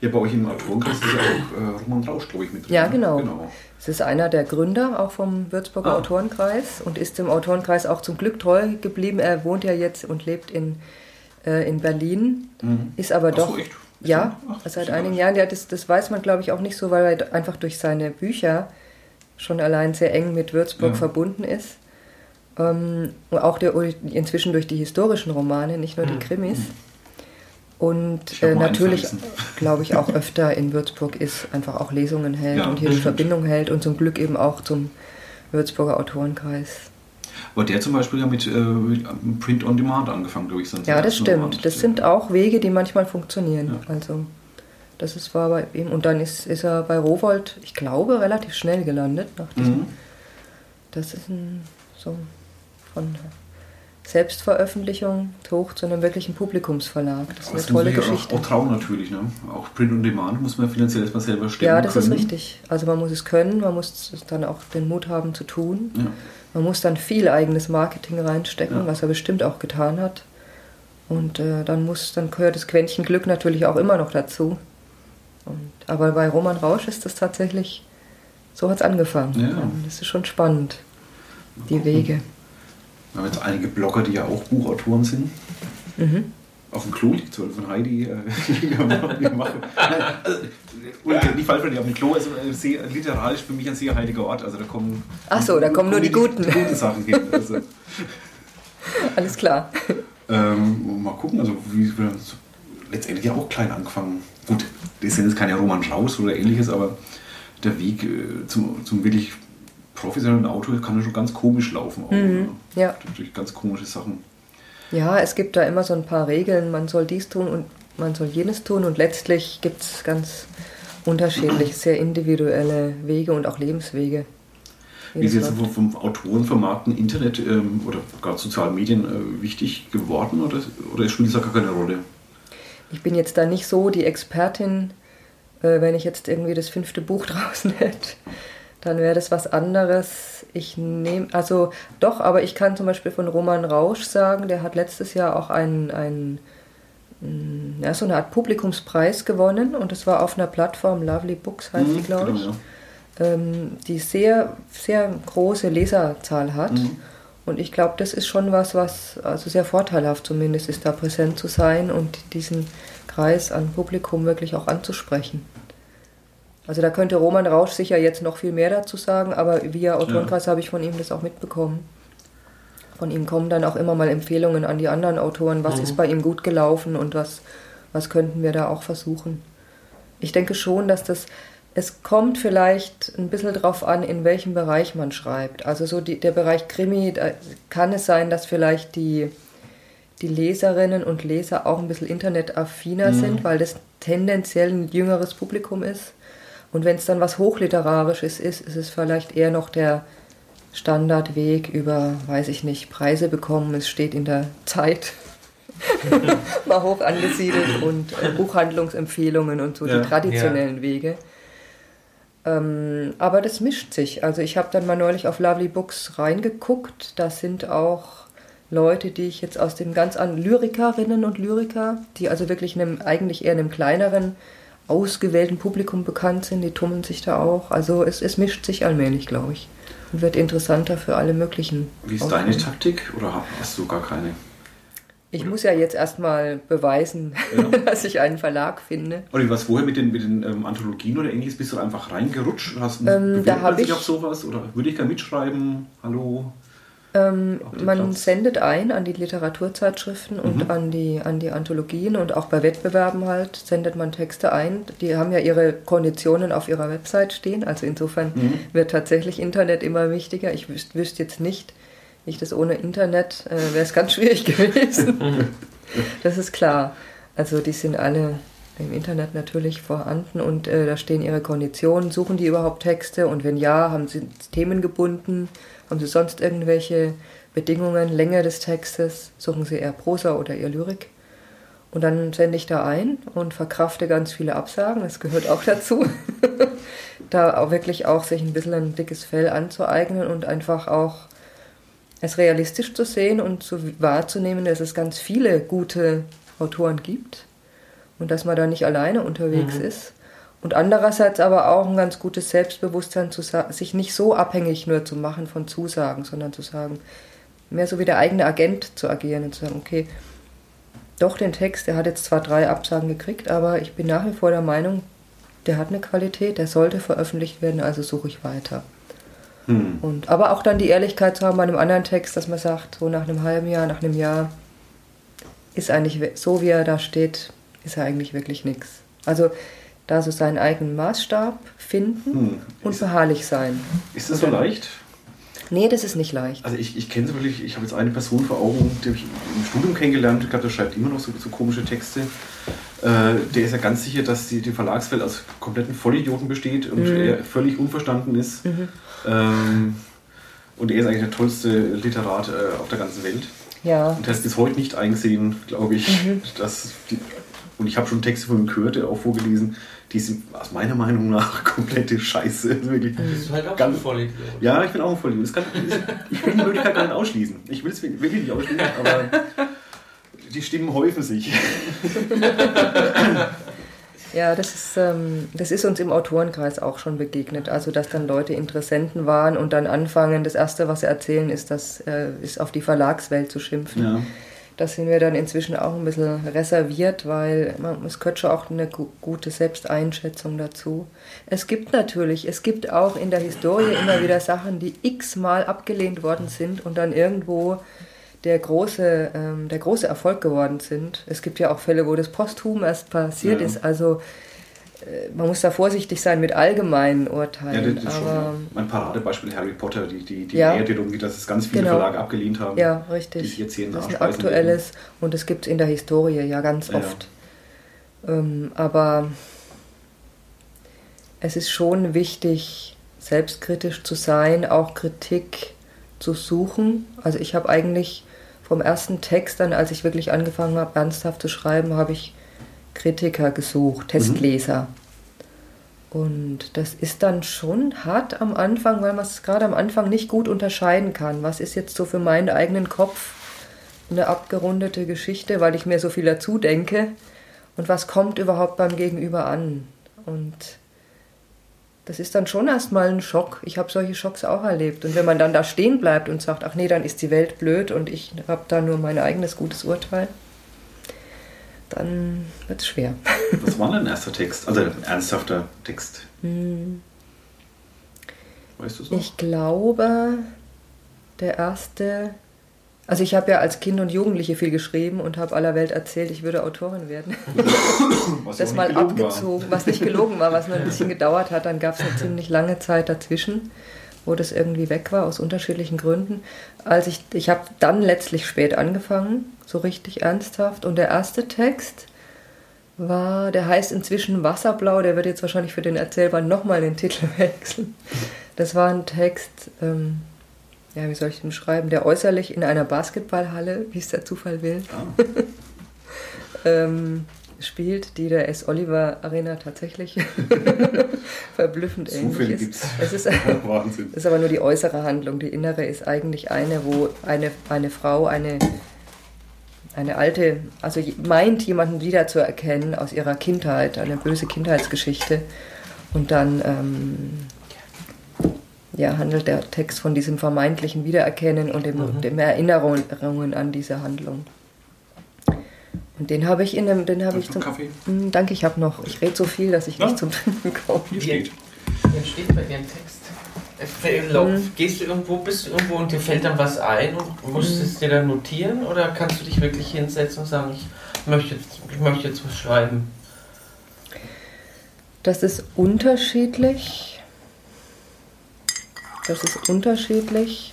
Ja, bei euch im Autorenkreis ist ja auch äh, Roman Rausch, glaube ich, mit drin. Ja, ne? genau. genau. Es ist einer der Gründer auch vom Würzburger ah. Autorenkreis und ist dem Autorenkreis auch zum Glück treu geblieben. Er wohnt ja jetzt und lebt in, äh, in Berlin, mhm. ist aber Ach doch. So, echt? Ja, Ach, seit einigen Jahren. Ja, das, das weiß man, glaube ich, auch nicht so, weil er einfach durch seine Bücher schon allein sehr eng mit Würzburg ja. verbunden ist. Ähm, auch der, inzwischen durch die historischen Romane, nicht nur die hm. Krimis. Und äh, natürlich, glaube ich, auch [laughs] öfter in Würzburg ist, einfach auch Lesungen hält ja, und hier die Verbindung hält und zum Glück eben auch zum Würzburger Autorenkreis. Aber der zum Beispiel ja mit, äh, mit Print on Demand angefangen, glaube ich. Ja, das stimmt. Das sind auch Wege, die manchmal funktionieren. Ja. Also das ist, war bei ihm. Und dann ist, ist er bei Rowold, ich glaube, relativ schnell gelandet. Nach diesem, mhm. Das ist ein, so von Selbstveröffentlichung hoch zu einem wirklichen Publikumsverlag. Das ist eine tolle Geschichte. Auch, auch trauen natürlich. Ne? Auch Print on Demand muss man finanziell erstmal selber stellen. Ja, das können. ist richtig. Also man muss es können, man muss dann auch den Mut haben zu tun. Ja. Man muss dann viel eigenes Marketing reinstecken, ja. was er bestimmt auch getan hat. Und äh, dann muss, dann gehört das Quäntchen Glück natürlich auch immer noch dazu. Und, aber bei Roman Rausch ist das tatsächlich, so hat es angefangen. Ja. Das ist schon spannend, die Wege. Wir haben jetzt einige Blogger, die ja auch Buchautoren sind. Mhm. Auf dem Klo liegt von Heidi. Äh. [laughs] Also, nicht falsch verstehen, auf dem Klo ist sehr, literarisch für mich ein sehr heiliger Ort. Also da kommen. Ach so, da kommen nur die, die guten. Die guten Sachen hin. Also. [laughs] Alles klar. Ähm, mal gucken, also wie wir letztendlich ja auch klein angefangen. Gut, das sind jetzt keine Roman Raus oder ähnliches, aber der Weg äh, zum, zum wirklich professionellen Auto kann ja schon ganz komisch laufen. Auch, mhm, ja. Durch ganz komische Sachen. Ja, es gibt da immer so ein paar Regeln, man soll dies tun und man soll jenes tun und letztlich gibt es ganz unterschiedlich, sehr individuelle Wege und auch Lebenswege. Wie ist jetzt vom, Autoren vermarkten Internet ähm, oder gerade sozialen Medien äh, wichtig geworden oder, oder spielt das gar keine Rolle? Ich bin jetzt da nicht so die Expertin, äh, wenn ich jetzt irgendwie das fünfte Buch [laughs] draußen hätte dann wäre das was anderes. Ich nehme, also doch, aber ich kann zum Beispiel von Roman Rausch sagen, der hat letztes Jahr auch einen, einen mm, ja, so eine Art Publikumspreis gewonnen und das war auf einer Plattform, Lovely Books heißt mhm, die, glaube ich, genau, ja. ähm, die sehr, sehr große Leserzahl hat. Mhm. Und ich glaube, das ist schon was, was also sehr vorteilhaft zumindest ist, da präsent zu sein und diesen Kreis an Publikum wirklich auch anzusprechen. Also da könnte Roman Rausch sicher jetzt noch viel mehr dazu sagen, aber via Autorenkreis ja. habe ich von ihm das auch mitbekommen. Von ihm kommen dann auch immer mal Empfehlungen an die anderen Autoren, was mhm. ist bei ihm gut gelaufen und was, was könnten wir da auch versuchen. Ich denke schon, dass das, es kommt vielleicht ein bisschen drauf an, in welchem Bereich man schreibt. Also so die, der Bereich Krimi, da kann es sein, dass vielleicht die, die Leserinnen und Leser auch ein bisschen internetaffiner mhm. sind, weil das tendenziell ein jüngeres Publikum ist. Und wenn es dann was Hochliterarisches ist, ist es vielleicht eher noch der Standardweg über, weiß ich nicht, Preise bekommen. Es steht in der Zeit [laughs] mal hoch angesiedelt und äh, Buchhandlungsempfehlungen und so ja, die traditionellen ja. Wege. Ähm, aber das mischt sich. Also ich habe dann mal neulich auf Lovely Books reingeguckt. Das sind auch Leute, die ich jetzt aus dem ganz anderen Lyrikerinnen und Lyriker, die also wirklich einem, eigentlich eher einem kleineren ausgewählten Publikum bekannt sind, die tummeln sich da auch. Also es, es mischt sich allmählich, glaube ich. Und wird interessanter für alle möglichen. Wie ist deine Taktik oder hast du gar keine? Ich oder? muss ja jetzt erstmal beweisen, ja. [laughs] dass ich einen Verlag finde. Oder was vorher mit den, mit den ähm, Anthologien oder ähnliches? Bist du einfach reingerutscht? Hast ähm, da habe ich auf sowas? Oder würde ich gerne mitschreiben? Hallo? Ähm, man Platz. sendet ein an die Literaturzeitschriften und mhm. an, die, an die Anthologien und auch bei Wettbewerben halt sendet man Texte ein. Die haben ja ihre Konditionen auf ihrer Website stehen. Also insofern mhm. wird tatsächlich Internet immer wichtiger. Ich wüs wüsste jetzt nicht, ich das ohne Internet äh, wäre es ganz [laughs] schwierig gewesen. [laughs] das ist klar. Also die sind alle im Internet natürlich vorhanden und äh, da stehen ihre Konditionen. Suchen die überhaupt Texte und wenn ja, haben sie Themen gebunden haben Sie sonst irgendwelche Bedingungen, Länge des Textes? Suchen Sie eher Prosa oder eher Lyrik? Und dann sende ich da ein und verkrafte ganz viele Absagen, das gehört auch dazu. [laughs] da auch wirklich auch sich ein bisschen ein dickes Fell anzueignen und einfach auch es realistisch zu sehen und zu wahrzunehmen, dass es ganz viele gute Autoren gibt und dass man da nicht alleine unterwegs mhm. ist und andererseits aber auch ein ganz gutes Selbstbewusstsein, zu sich nicht so abhängig nur zu machen von Zusagen, sondern zu sagen, mehr so wie der eigene Agent zu agieren und zu sagen, okay, doch den Text, der hat jetzt zwar drei Absagen gekriegt, aber ich bin nach wie vor der Meinung, der hat eine Qualität, der sollte veröffentlicht werden, also suche ich weiter. Hm. Und, aber auch dann die Ehrlichkeit zu haben bei einem anderen Text, dass man sagt, so nach einem halben Jahr, nach einem Jahr, ist eigentlich so, wie er da steht, ist er eigentlich wirklich nichts. Also da so seinen eigenen Maßstab finden hm. und beharrlich sein. Ist das so leicht? Nee, das ist nicht leicht. Also ich, ich kenne es wirklich, ich habe jetzt eine Person vor Augen, die habe ich im Studium kennengelernt, ich glaube, der schreibt immer noch so, so komische Texte. Äh, der ist ja ganz sicher, dass die, die Verlagswelt aus kompletten Vollidioten besteht und mhm. er völlig unverstanden ist. Mhm. Ähm, und er ist eigentlich der tollste Literat äh, auf der ganzen Welt. Ja. Und er hat bis heute nicht eingesehen, glaube ich, mhm. dass die, und ich habe schon Texte von ihm gehört, auch vorgelesen, die sind aus meiner Meinung nach [laughs] komplette Scheiße. Wirklich. Bist du halt auch ganz, ein Vollidiot? Ja, ich bin auch ein Vollidiot. Kann, ich will die Möglichkeit gar nicht ausschließen. Ich will es wirklich nicht ausschließen, aber die Stimmen häufen sich. [laughs] Ja, das ist, ähm, das ist uns im Autorenkreis auch schon begegnet. Also, dass dann Leute Interessenten waren und dann anfangen, das Erste, was sie erzählen, ist, das, äh, ist auf die Verlagswelt zu schimpfen. Ja. Das sind wir dann inzwischen auch ein bisschen reserviert, weil man, es gehört schon auch eine gute Selbsteinschätzung dazu. Es gibt natürlich, es gibt auch in der Historie immer wieder Sachen, die x-mal abgelehnt worden sind und dann irgendwo der große, ähm, der große Erfolg geworden sind. Es gibt ja auch Fälle, wo das posthum erst passiert ja. ist. Also man muss da vorsichtig sein mit allgemeinen Urteilen. Ja, das ist aber, schon mein Paradebeispiel Harry Potter, die, die, die ja, Mehrteilung, dass es ganz viele genau. Verlage abgelehnt haben. Ja, richtig. Die sich jetzt hier das ist ein aktuelles werden. und es gibt es in der Historie ja ganz oft. Ähm, aber es ist schon wichtig, selbstkritisch zu sein, auch Kritik zu suchen. Also ich habe eigentlich vom ersten Text dann, als ich wirklich angefangen habe, ernsthaft zu schreiben, habe ich Kritiker gesucht, Testleser. Mhm. Und das ist dann schon hart am Anfang, weil man es gerade am Anfang nicht gut unterscheiden kann. Was ist jetzt so für meinen eigenen Kopf eine abgerundete Geschichte, weil ich mir so viel dazu denke? Und was kommt überhaupt beim Gegenüber an? Und das ist dann schon erstmal ein Schock. Ich habe solche Schocks auch erlebt. Und wenn man dann da stehen bleibt und sagt, ach nee, dann ist die Welt blöd und ich habe da nur mein eigenes gutes Urteil, dann wird es schwer. [laughs] Was war denn erster Text? Also ernsthafter Text? Hm. Weißt du so? Ich glaube, der erste also ich habe ja als Kind und Jugendliche viel geschrieben und habe aller Welt erzählt, ich würde Autorin werden. [laughs] Was das mal abgezogen, war. was nicht gelogen war, was nur ein bisschen gedauert hat. Dann gab es eine ziemlich lange Zeit dazwischen, wo das irgendwie weg war aus unterschiedlichen Gründen. Als ich, ich habe dann letztlich spät angefangen, so richtig ernsthaft. Und der erste Text war, der heißt inzwischen Wasserblau, der wird jetzt wahrscheinlich für den Erzählband nochmal den Titel [laughs] wechseln. Das war ein Text, ähm, ja, wie soll ich den beschreiben, der äußerlich in einer Basketballhalle, wie es der Zufall will, ah. [laughs] ähm, spielt, die der S. Oliver Arena tatsächlich [laughs] verblüffend ähnlich ist. Es ist, Wahnsinn. ist aber nur die äußere Handlung. Die innere ist eigentlich eine, wo eine, eine Frau eine, eine alte, also meint, jemanden wiederzuerkennen aus ihrer Kindheit, eine böse Kindheitsgeschichte. Und dann ähm, ja, handelt der Text von diesem vermeintlichen Wiedererkennen und dem, mhm. dem Erinnerungen an diese Handlung. Und den habe ich in einem, den habe ich zum Kaffee. Mh, hm, danke, ich habe noch. Ich rede so viel, dass ich ja? nicht zum Trinken komme. Hier steht. Hier steht bei dir ein Text. Mhm. Gehst du irgendwo, bist du irgendwo und dir fällt dann was ein und musst mhm. es dir dann notieren oder kannst du dich wirklich hinsetzen und sagen, ich möchte, ich möchte jetzt was schreiben? Das ist unterschiedlich. Das ist unterschiedlich.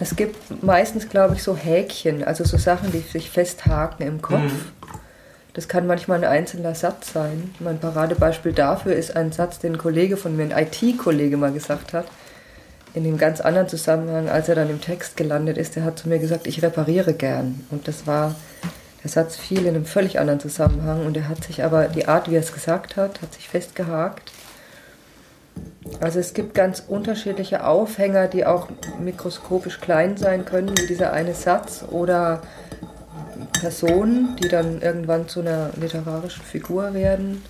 Es gibt meistens, glaube ich, so Häkchen, also so Sachen, die sich festhaken im Kopf. Mhm. Das kann manchmal ein einzelner Satz sein. Mein Paradebeispiel dafür ist ein Satz, den ein Kollege von mir, ein IT-Kollege mal gesagt hat, in einem ganz anderen Zusammenhang, als er dann im Text gelandet ist. Der hat zu mir gesagt, ich repariere gern. Und das war, der Satz fiel in einem völlig anderen Zusammenhang und er hat sich aber, die Art, wie er es gesagt hat, hat sich festgehakt. Also es gibt ganz unterschiedliche Aufhänger, die auch mikroskopisch klein sein können, wie dieser eine Satz, oder Personen, die dann irgendwann zu einer literarischen Figur werden,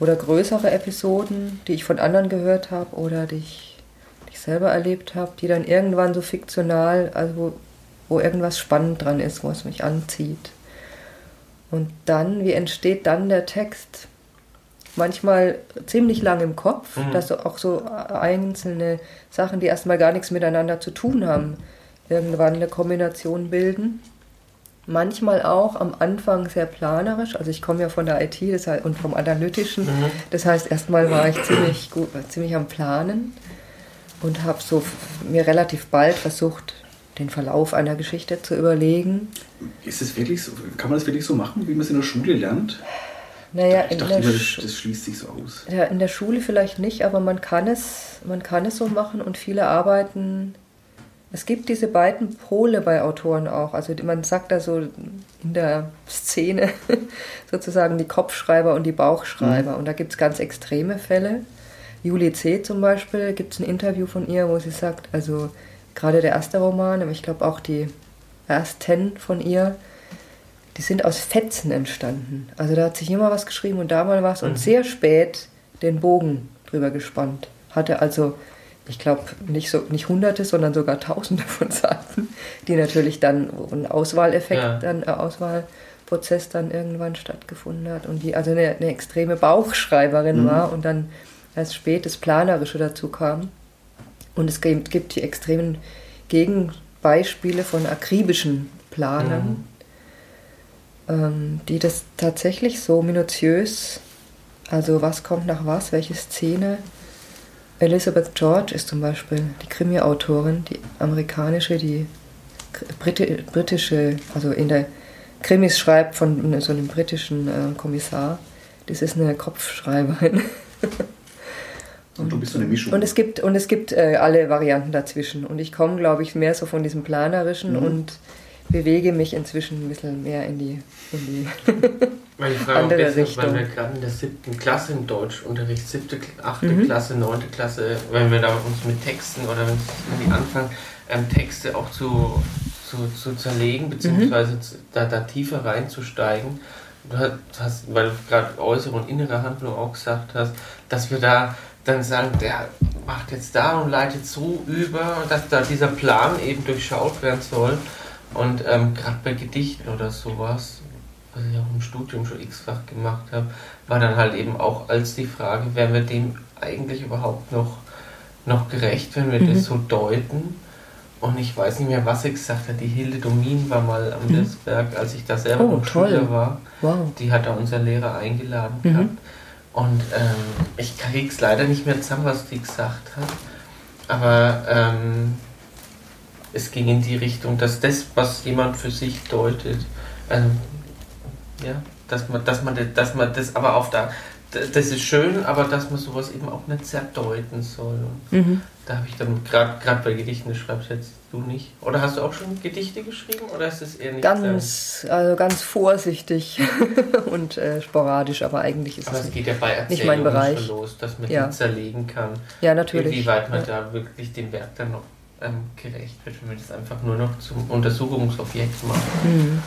oder größere Episoden, die ich von anderen gehört habe oder die ich, die ich selber erlebt habe, die dann irgendwann so fiktional, also wo, wo irgendwas spannend dran ist, wo es mich anzieht. Und dann, wie entsteht dann der Text? manchmal ziemlich lang im Kopf, mhm. dass auch so einzelne Sachen, die erstmal gar nichts miteinander zu tun haben, irgendwann eine Kombination bilden. Manchmal auch am Anfang sehr planerisch, also ich komme ja von der IT das heißt, und vom Analytischen, mhm. das heißt erstmal war ich ziemlich, gut, ziemlich am Planen und habe so mir relativ bald versucht, den Verlauf einer Geschichte zu überlegen. Ist es wirklich so, kann man das wirklich so machen, wie man es in der Schule lernt? Naja, ich dachte immer, das, das, schließt sich so aus. Ja, in der Schule vielleicht nicht, aber man kann es, man kann es so machen und viele arbeiten. Es gibt diese beiden Pole bei Autoren auch. Also man sagt da so in der Szene [laughs] sozusagen die Kopfschreiber und die Bauchschreiber. Mhm. Und da gibt es ganz extreme Fälle. Julie C. zum Beispiel, gibt es ein Interview von ihr, wo sie sagt, also gerade der erste Roman, aber ich glaube auch die ersten von ihr, die sind aus Fetzen entstanden. Also da hat sich immer was geschrieben und da mal was mhm. und sehr spät den Bogen drüber gespannt. Hatte also, ich glaube, nicht, so, nicht hunderte, sondern sogar [laughs] tausende von Seiten, die natürlich dann ein Auswahleffekt, ja. dann ein Auswahlprozess dann irgendwann stattgefunden hat und die also eine, eine extreme Bauchschreiberin mhm. war und dann erst spät das Planerische dazu kam. Und es gibt, gibt die extremen Gegenbeispiele von akribischen Planern, mhm. ähm, die das tatsächlich so minutiös, also was kommt nach was, welche Szene. Elizabeth George ist zum Beispiel die Krimi-Autorin, die amerikanische, die Briti britische, also in der Krimis schreibt von so einem britischen äh, Kommissar. Das ist eine Kopfschreiberin. Und du bist so eine Mischung. Und es gibt, und es gibt äh, alle Varianten dazwischen. Und ich komme, glaube ich, mehr so von diesem Planerischen mhm. und bewege mich inzwischen ein bisschen mehr in die, in die [laughs] Meine Frage andere deshalb, Richtung. Weil wir gerade in der siebten Klasse im Deutschunterricht, siebte, achte mhm. Klasse, neunte Klasse, wenn wir da uns mit Texten oder wenn die anfangen, ähm, Texte auch zu, zu, zu zerlegen, beziehungsweise mhm. da, da tiefer reinzusteigen. Du hast, weil du gerade äußere und innere Handlung auch gesagt hast, dass wir da dann sagen, der macht jetzt da und leitet so über, dass da dieser Plan eben durchschaut werden soll. Und ähm, gerade bei Gedichten oder sowas, was ich auch im Studium schon x-fach gemacht habe, war dann halt eben auch als die Frage, werden wir dem eigentlich überhaupt noch, noch gerecht, wenn wir mhm. das so deuten? Und ich weiß nicht mehr, was sie gesagt hat. Die Hilde Domin war mal am mhm. als ich da selber oh, noch toll. Schüler war. Wow. Die hat da unser Lehrer eingeladen mhm. gehabt. Und ähm, ich kriege es leider nicht mehr zusammen, was die gesagt hat. Aber ähm, es ging in die Richtung, dass das, was jemand für sich deutet, ähm, ja, dass man, dass man, dass man das aber auf der, das ist schön, aber dass man sowas eben auch nicht zerdeuten soll. Mhm. Da habe ich dann gerade bei Gedichten, das schreibst jetzt du nicht. Oder hast du auch schon Gedichte geschrieben oder ist es eher nicht? Ganz, also ganz vorsichtig [laughs] und äh, sporadisch, aber eigentlich ist aber es nicht, geht ja bei nicht mein Bereich. Schon los, dass man ja. die zerlegen kann. Ja, natürlich. Wie weit man ja. da wirklich dem Werk dann noch ähm, gerecht wird, wenn man das einfach nur noch zum Untersuchungsobjekt macht. Mhm.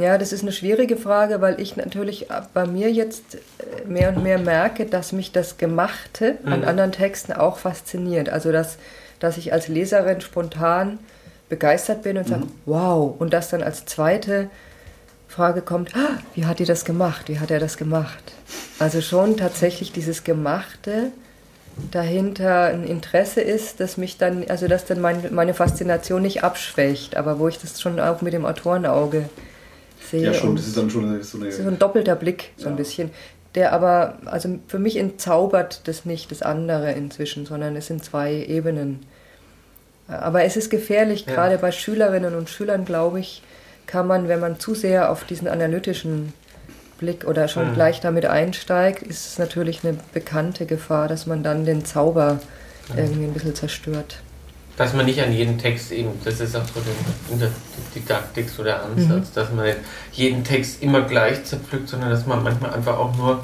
Ja, das ist eine schwierige Frage, weil ich natürlich bei mir jetzt äh, mehr und mehr merke, dass mich das Gemachte mhm. an anderen Texten auch fasziniert. Also, dass, dass ich als Leserin spontan begeistert bin und mhm. sage, wow. Und das dann als zweite Frage kommt, ah, wie hat die das gemacht? Wie hat er das gemacht? Also schon tatsächlich dieses Gemachte dahinter ein Interesse ist, dass mich dann, also dass dann mein, meine Faszination nicht abschwächt, aber wo ich das schon auch mit dem Autorenauge sehe. Ja, schon, das ist dann schon eine, so eine. So ein doppelter Blick, so ja. ein bisschen. Der aber, also für mich entzaubert das nicht das andere inzwischen, sondern es sind zwei Ebenen. Aber es ist gefährlich, ja. gerade bei Schülerinnen und Schülern, glaube ich, kann man, wenn man zu sehr auf diesen analytischen Blick oder schon mhm. gleich damit einsteigt, ist es natürlich eine bekannte Gefahr, dass man dann den Zauber mhm. irgendwie ein bisschen zerstört dass man nicht an jeden Text eben, das ist auch so in der Didaktik so der Ansatz, mhm. dass man jeden Text immer gleich zerpflückt, sondern dass man manchmal einfach auch nur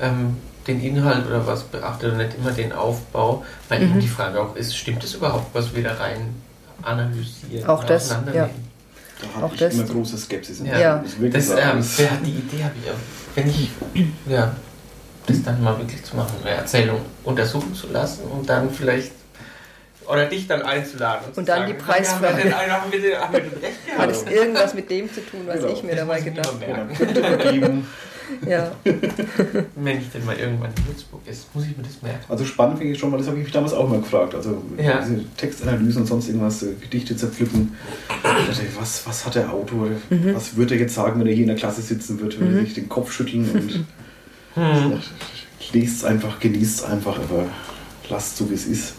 ähm, den Inhalt oder was beachtet und nicht immer den Aufbau, weil mhm. eben die Frage auch ist, stimmt es überhaupt, was wir da rein analysieren, auch das, ja. Da habe ich das. immer große Skepsis. Ja, ja. Das, das ähm, die Idee habe ich auch. Wenn ich, ja, das dann mal wirklich zu machen, eine Erzählung untersuchen zu lassen und dann vielleicht oder dich dann einzuladen. Und, und dann sagen, die Preisfrage. Haben wir, haben wir, Hat es irgendwas mit dem zu tun, was genau. ich mir dabei gedacht habe? Ja. Wenn ich denn mal irgendwann in Würzburg ist, muss ich mir das merken. Also spannend finde ich schon mal, das habe ich mich damals auch mal gefragt. Also ja. diese Textanalysen und sonst irgendwas, äh, Gedichte zerpflücken. Was, was hat der Autor, mhm. was würde er jetzt sagen, wenn er hier in der Klasse sitzen würde, würde mhm. sich den Kopf schütteln und mhm. [laughs] lest es einfach, genießt es einfach, aber lasst so wie es ist.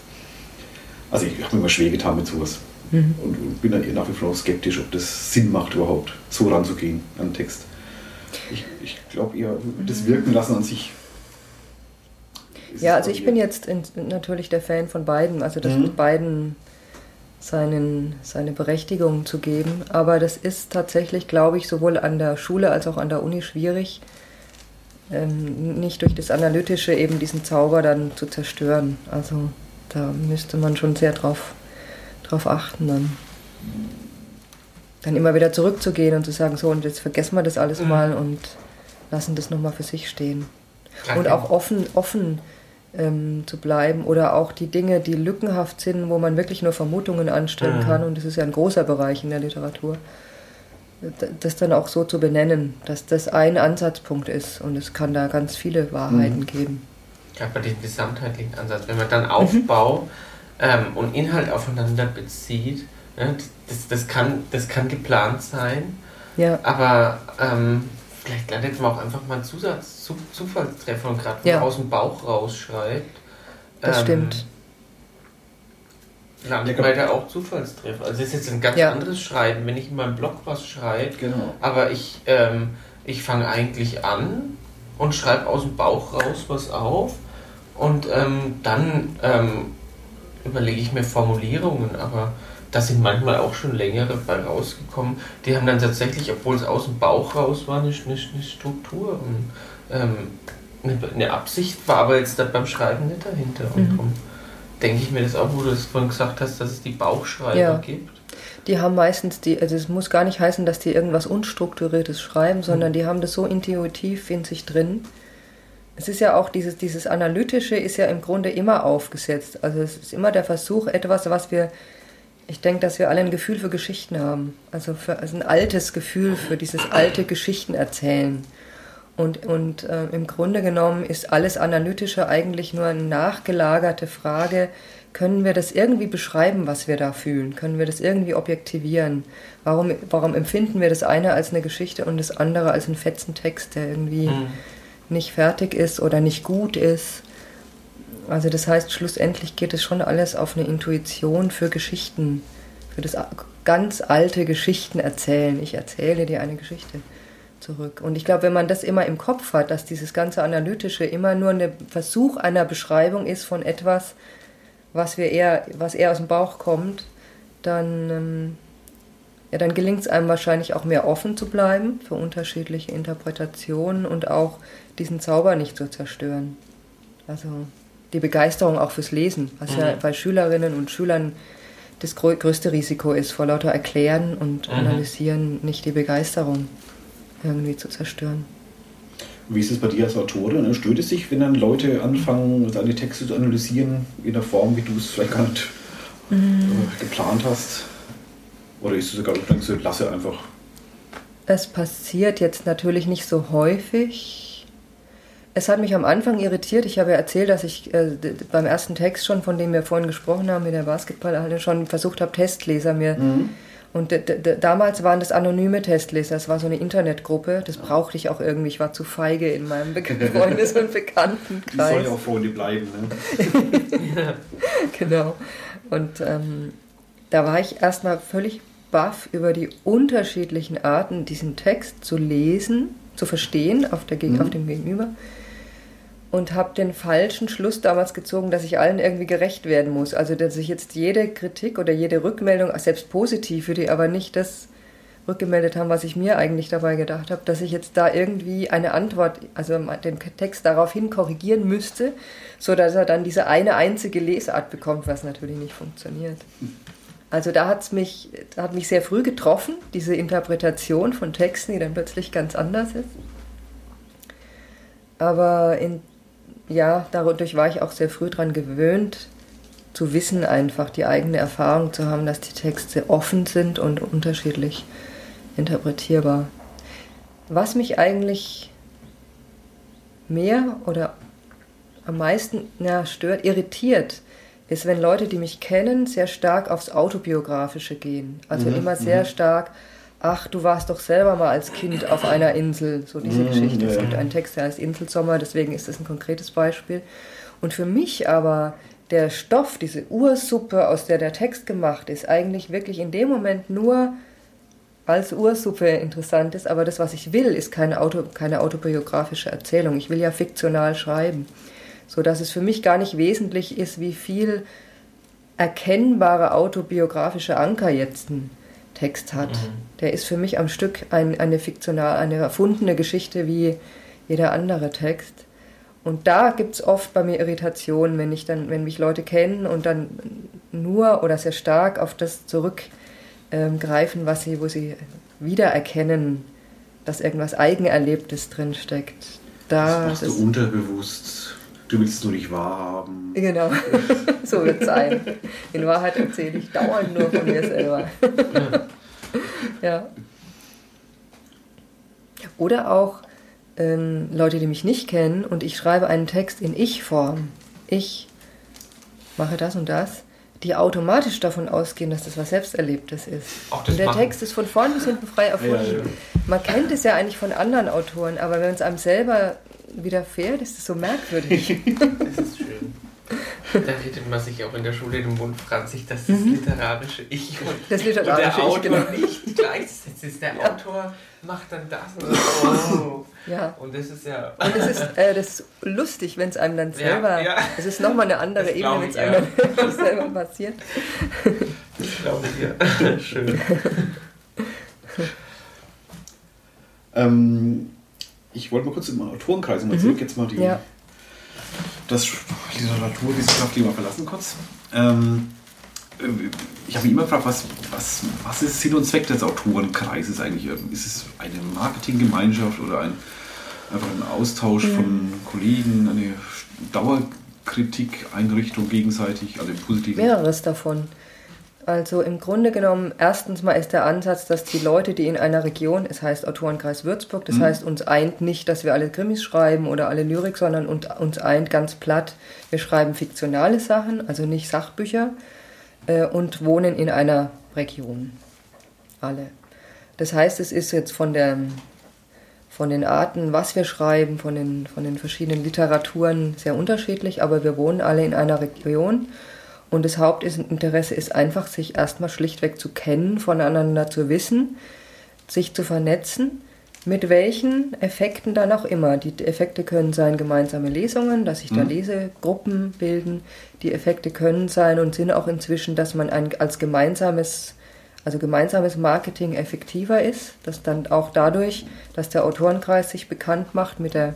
Also ich habe mir immer schwer getan mit sowas. Mhm. Und, und, bin dann eher nach wie vor skeptisch, ob das Sinn macht überhaupt, so ranzugehen an den Text. Ich, ich glaube eher, das Wirken lassen an sich. Ja, also ich bin jetzt in, natürlich der Fan von beiden, also das mhm. mit beiden seinen, seine Berechtigung zu geben. Aber das ist tatsächlich, glaube ich, sowohl an der Schule als auch an der Uni schwierig, ähm, nicht durch das Analytische eben diesen Zauber dann zu zerstören. Also da müsste man schon sehr drauf drauf achten, dann, dann immer wieder zurückzugehen und zu sagen, so und jetzt vergessen wir das alles mhm. mal und lassen das nochmal für sich stehen. Okay. Und auch offen, offen ähm, zu bleiben oder auch die Dinge, die lückenhaft sind, wo man wirklich nur Vermutungen anstellen mhm. kann, und das ist ja ein großer Bereich in der Literatur, das dann auch so zu benennen, dass das ein Ansatzpunkt ist und es kann da ganz viele Wahrheiten mhm. geben. Ja, bei diesem gesamtheitlichen Ansatz, wenn man dann Aufbau mhm ähm, und Inhalt aufeinander bezieht. Ne? Das, das, kann, das kann geplant sein, ja. aber ähm, vielleicht landet man auch einfach mal einen Zusatz, Zu, Zufallstreffer und gerade ja. aus dem Bauch rausschreibt. Das ähm, stimmt. Landet man da auch Zufallstreffer. Also es ist jetzt ein ganz ja. anderes Schreiben, wenn ich in meinem Blog was schreibe, genau. aber ich, ähm, ich fange eigentlich an und schreibe aus dem Bauch raus was auf und ähm, dann ähm, überlege ich mir Formulierungen, aber da sind manchmal auch schon längere bei rausgekommen. Die haben dann tatsächlich, obwohl es aus dem Bauch raus war, eine, eine, eine Struktur und ähm, eine, eine, Absicht war aber jetzt da beim Schreiben nicht dahinter. Und mhm. darum denke ich mir das auch, wo du es vorhin gesagt hast, dass es die Bauchschreiber ja. gibt. Die haben meistens die, also es muss gar nicht heißen, dass die irgendwas Unstrukturiertes schreiben, sondern mhm. die haben das so intuitiv in sich drin es ist ja auch dieses, dieses Analytische ist ja im Grunde immer aufgesetzt. Also es ist immer der Versuch, etwas, was wir, ich denke, dass wir alle ein Gefühl für Geschichten haben. Also, für, also ein altes Gefühl für dieses alte Geschichten erzählen. Und, und äh, im Grunde genommen ist alles Analytische eigentlich nur eine nachgelagerte Frage, können wir das irgendwie beschreiben, was wir da fühlen? Können wir das irgendwie objektivieren? Warum, warum empfinden wir das eine als eine Geschichte und das andere als einen fetzen Text, der irgendwie... Mhm nicht fertig ist oder nicht gut ist. Also das heißt, schlussendlich geht es schon alles auf eine Intuition für Geschichten, für das ganz alte Geschichten erzählen. Ich erzähle dir eine Geschichte zurück. Und ich glaube, wenn man das immer im Kopf hat, dass dieses ganze Analytische immer nur ein Versuch einer Beschreibung ist von etwas, was wir eher, was eher aus dem Bauch kommt, dann ähm, ja, dann gelingt es einem wahrscheinlich auch mehr offen zu bleiben für unterschiedliche Interpretationen und auch diesen Zauber nicht zu zerstören. Also die Begeisterung auch fürs Lesen, was mhm. ja bei Schülerinnen und Schülern das größte Risiko ist, vor lauter Erklären und mhm. Analysieren nicht die Begeisterung irgendwie zu zerstören. Wie ist es bei dir als Autorin? Stört es sich, wenn dann Leute anfangen, deine Texte zu analysieren in der Form, wie du es vielleicht gar nicht mhm. geplant hast? Oder ist es sogar, du, lasse einfach? Es passiert jetzt natürlich nicht so häufig. Es hat mich am Anfang irritiert. Ich habe ja erzählt, dass ich äh, beim ersten Text schon, von dem wir vorhin gesprochen haben, mit der Basketballhalle, schon versucht habe, Testleser mir. Mhm. Und damals waren das anonyme Testleser. Es war so eine Internetgruppe. Das brauchte ich auch irgendwie. Ich war zu feige in meinem Be [laughs] Freundes- und Bekanntenkreis. Die sollen ja auch Freunde bleiben, ne? [laughs] genau. Und ähm, da war ich erstmal völlig baff über die unterschiedlichen Arten, diesen Text zu lesen, zu verstehen auf, der, mhm. auf dem Gegenüber. Und habe den falschen Schluss damals gezogen, dass ich allen irgendwie gerecht werden muss. Also, dass ich jetzt jede Kritik oder jede Rückmeldung, selbst positiv, die aber nicht das rückgemeldet haben, was ich mir eigentlich dabei gedacht habe, dass ich jetzt da irgendwie eine Antwort, also den Text daraufhin korrigieren müsste, so dass er dann diese eine einzige Lesart bekommt, was natürlich nicht funktioniert. Also da hat's mich, hat mich sehr früh getroffen, diese Interpretation von Texten, die dann plötzlich ganz anders ist. Aber in, ja, dadurch war ich auch sehr früh daran gewöhnt, zu wissen einfach, die eigene Erfahrung zu haben, dass die Texte offen sind und unterschiedlich interpretierbar. Was mich eigentlich mehr oder am meisten na, stört, irritiert, ist, wenn Leute, die mich kennen, sehr stark aufs Autobiografische gehen. Also mhm. immer sehr mhm. stark, ach, du warst doch selber mal als Kind auf einer Insel, so diese mhm, Geschichte. Ja. Es gibt einen Text, der heißt Inselsommer, deswegen ist das ein konkretes Beispiel. Und für mich aber der Stoff, diese Ursuppe, aus der der Text gemacht ist, eigentlich wirklich in dem Moment nur als Ursuppe interessant ist, aber das, was ich will, ist keine, Auto, keine autobiografische Erzählung. Ich will ja fiktional schreiben so dass es für mich gar nicht wesentlich ist, wie viel erkennbare autobiografische Anker jetzt ein Text hat. Mhm. Der ist für mich am Stück ein, eine fiktional, eine erfundene Geschichte wie jeder andere Text. Und da gibt es oft bei mir Irritationen, wenn ich dann, wenn mich Leute kennen und dann nur oder sehr stark auf das zurückgreifen, ähm, was sie, wo sie wiedererkennen, dass irgendwas Eigenerlebtes drinsteckt. Da, das machst du unterbewusst Du willst es nur nicht wahrhaben. Genau, [laughs] so wird es sein. In Wahrheit erzähle ich dauernd nur von mir selber. ja. Oder auch ähm, Leute, die mich nicht kennen und ich schreibe einen Text in Ich-Form. Ich mache das und das, die automatisch davon ausgehen, dass das was Selbsterlebtes ist. Ach, und der machen. Text ist von vorn bis hinten frei erfunden. Ja, ja. Man kennt es ja eigentlich von anderen Autoren, aber wenn es einem selber widerfährt, ist das so merkwürdig. [laughs] das ist schön. Da redet man sich auch in der Schule den Mund franzig, dass das mhm. literarische Ich und, das literarische und der Autor genau. nicht gleichgesetzt ist. Der ja. Autor macht dann das und so. Ja. Und das ist ja. Und es ist, äh, das ist lustig, wenn es einem dann selber. Ja, ja. Es ist nochmal eine andere das Ebene, wenn es einem dann [laughs] selber passiert. Das glaube ich ja. [laughs] Schön. ähm, ich wollte mal kurz im Autorenkreis mal mhm. zurück, jetzt mal die, ja. das Literaturwissenschaftliche mal verlassen kurz. Ähm, äh, ich habe mich immer gefragt, was, was, was ist Sinn und Zweck des Autorenkreises eigentlich? Ist es eine Marketinggemeinschaft oder ein, einfach ein Austausch mhm. von Kollegen, eine Dauerkritik-Einrichtung gegenseitig, also im Positiven? Mehreres davon. Also im Grunde genommen, erstens mal ist der Ansatz, dass die Leute, die in einer Region, es heißt Autorenkreis Würzburg, das mhm. heißt, uns eint nicht, dass wir alle Krimis schreiben oder alle Lyrik, sondern uns eint ganz platt, wir schreiben fiktionale Sachen, also nicht Sachbücher, äh, und wohnen in einer Region. Alle. Das heißt, es ist jetzt von, der, von den Arten, was wir schreiben, von den, von den verschiedenen Literaturen sehr unterschiedlich, aber wir wohnen alle in einer Region und das Hauptinteresse ist einfach, sich erstmal schlichtweg zu kennen, voneinander zu wissen, sich zu vernetzen, mit welchen Effekten dann auch immer. Die Effekte können sein gemeinsame Lesungen, dass sich da mhm. Lesegruppen bilden. Die Effekte können sein und sind auch inzwischen, dass man ein, als gemeinsames, also gemeinsames Marketing effektiver ist, dass dann auch dadurch, dass der Autorenkreis sich bekannt macht mit der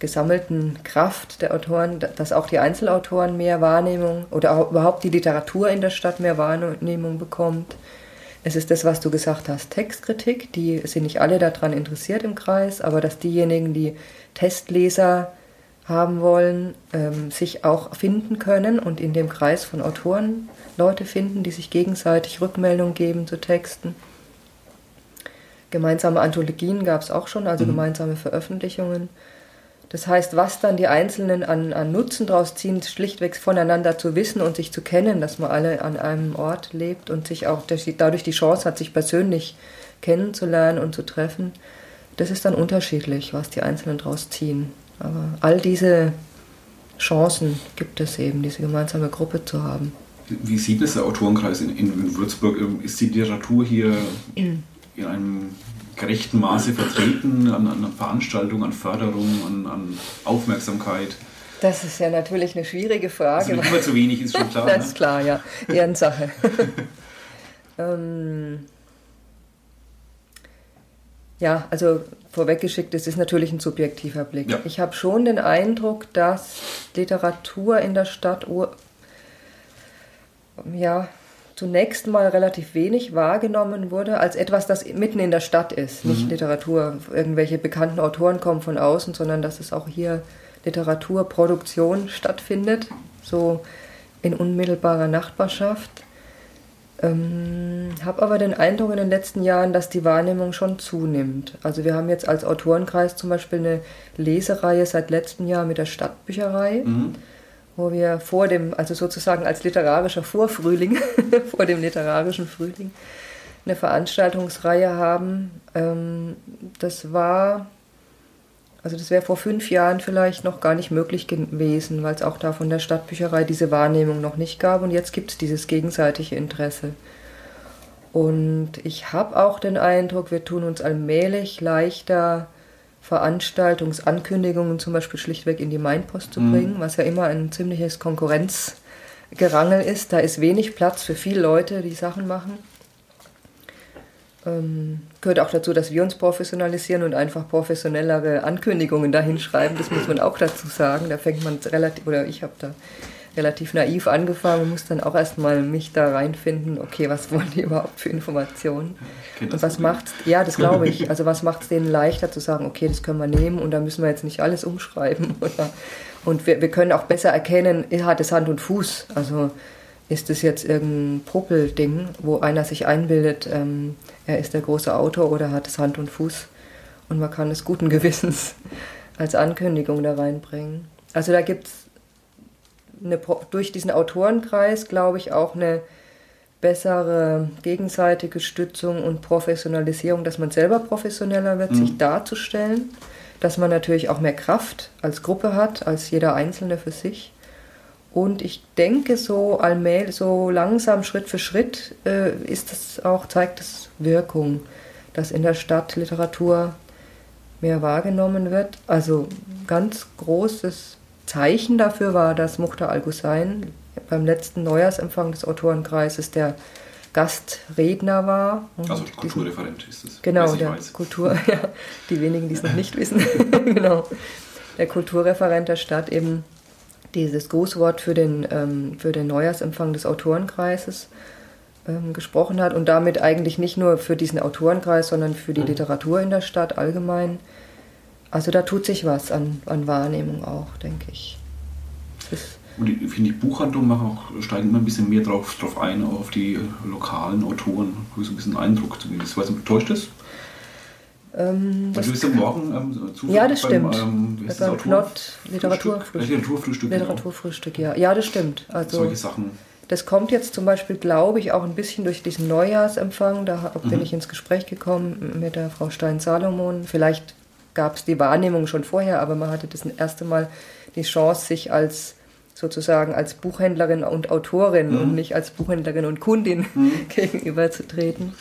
gesammelten Kraft der Autoren, dass auch die Einzelautoren mehr Wahrnehmung oder auch überhaupt die Literatur in der Stadt mehr Wahrnehmung bekommt. Es ist das, was du gesagt hast, Textkritik, die sind nicht alle daran interessiert im Kreis, aber dass diejenigen, die Testleser haben wollen, ähm, sich auch finden können und in dem Kreis von Autoren Leute finden, die sich gegenseitig Rückmeldung geben zu Texten. Gemeinsame Anthologien gab es auch schon, also mhm. gemeinsame Veröffentlichungen. Das heißt, was dann die Einzelnen an, an Nutzen daraus ziehen, schlichtweg voneinander zu wissen und sich zu kennen, dass man alle an einem Ort lebt und sich auch dadurch die Chance hat, sich persönlich kennenzulernen und zu treffen, das ist dann unterschiedlich, was die Einzelnen daraus ziehen. Aber all diese Chancen gibt es eben, diese gemeinsame Gruppe zu haben. Wie sieht es der Autorenkreis in, in Würzburg? Ist die Literatur hier in einem gerechten Maße vertreten an, an Veranstaltungen, an Förderung, an, an, Aufmerksamkeit? Das ist ja natürlich eine schwierige Frage. Also immer zu wenig ist schon klar. das ne? ist klar, ja. Ehrensache. [laughs] ähm, ja, also vorweggeschickt, es ist natürlich ein subjektiver Blick. Ja. Ich habe schon den Eindruck, dass Literatur in der Stadt ja, zunächst mal relativ wenig wahrgenommen wurde als etwas, das mitten in der Stadt ist. Mhm. Nicht Literatur, irgendwelche bekannten Autoren kommen von außen, sondern dass es auch hier Literaturproduktion stattfindet, so in unmittelbarer Nachbarschaft. Ähm, habe aber den Eindruck in den letzten Jahren, dass die Wahrnehmung schon zunimmt. Also wir haben jetzt als Autorenkreis zum Beispiel eine Lesereihe seit letztem Jahr mit der Stadtbücherei, mhm. Wo wir vor dem, also sozusagen als literarischer Vorfrühling, [laughs] vor dem literarischen Frühling, eine Veranstaltungsreihe haben. Ähm, das war, also das wäre vor fünf Jahren vielleicht noch gar nicht möglich gewesen, weil es auch da von der Stadtbücherei diese Wahrnehmung noch nicht gab und jetzt gibt es dieses gegenseitige Interesse. Und ich habe auch den Eindruck, wir tun uns allmählich leichter, Veranstaltungsankündigungen zum Beispiel schlichtweg in die Mainpost zu bringen, mhm. was ja immer ein ziemliches Konkurrenzgerangel ist. Da ist wenig Platz für viele Leute, die Sachen machen. Ähm, gehört auch dazu, dass wir uns professionalisieren und einfach professionellere Ankündigungen dahin schreiben. Das muss man auch dazu sagen. Da fängt man relativ, oder ich habe da relativ naiv angefangen und muss dann auch erstmal mich da reinfinden, okay, was wollen die [laughs] überhaupt für Informationen? Und was macht ja, das [laughs] glaube ich. Also was macht es denen leichter zu sagen, okay, das können wir nehmen und da müssen wir jetzt nicht alles umschreiben. [laughs] Oder? Und wir, wir können auch besser erkennen, hat es Hand und Fuß. Also ist es jetzt irgendein Popel-Ding, wo einer sich einbildet, ähm, er ist der große Autor oder hat es Hand und Fuß und man kann es guten Gewissens als Ankündigung da reinbringen. Also da gibt es durch diesen Autorenkreis, glaube ich, auch eine bessere gegenseitige Stützung und Professionalisierung, dass man selber professioneller wird, mhm. sich darzustellen, dass man natürlich auch mehr Kraft als Gruppe hat, als jeder Einzelne für sich. Und ich denke, so allmählich, so langsam, Schritt für Schritt, äh, ist das auch, zeigt das Wirkung, dass in der Stadt Literatur mehr wahrgenommen wird. Also ganz großes Zeichen dafür war, dass Muchtar Al-Hussein beim letzten Neujahrsempfang des Autorenkreises der Gastredner war. Also Kulturreferent ist es. Genau, der weiß. Kultur, [laughs] ja, die wenigen, die es noch nicht wissen. [laughs] genau. Der Kulturreferent der Stadt eben dieses Grußwort für den, ähm, für den Neujahrsempfang des Autorenkreises ähm, gesprochen hat und damit eigentlich nicht nur für diesen Autorenkreis, sondern für die mhm. Literatur in der Stadt allgemein. Also da tut sich was an, an Wahrnehmung auch, denke ich. und ich finde, die Buchhandlungen machen auch, steigen immer ein bisschen mehr drauf, drauf ein, auf die lokalen Autoren. So ein bisschen Eindruck zumindest. Weißt du, täuscht das? Ähm, also ist ja morgen ähm, Ja, das beim, stimmt. Ähm, beim Knott Literaturfrühstück. Literaturfrühstück. Literaturfrühstück, ja. Ja, das stimmt. Also, Solche Sachen. Das kommt jetzt zum Beispiel, glaube ich, auch ein bisschen durch diesen Neujahrsempfang. Da bin mhm. ich ins Gespräch gekommen mit der Frau Stein-Salomon. Vielleicht gab es die Wahrnehmung schon vorher, aber man hatte das erste Mal die Chance, sich als sozusagen als Buchhändlerin und Autorin mhm. und nicht als Buchhändlerin und Kundin mhm. [laughs] gegenüberzutreten.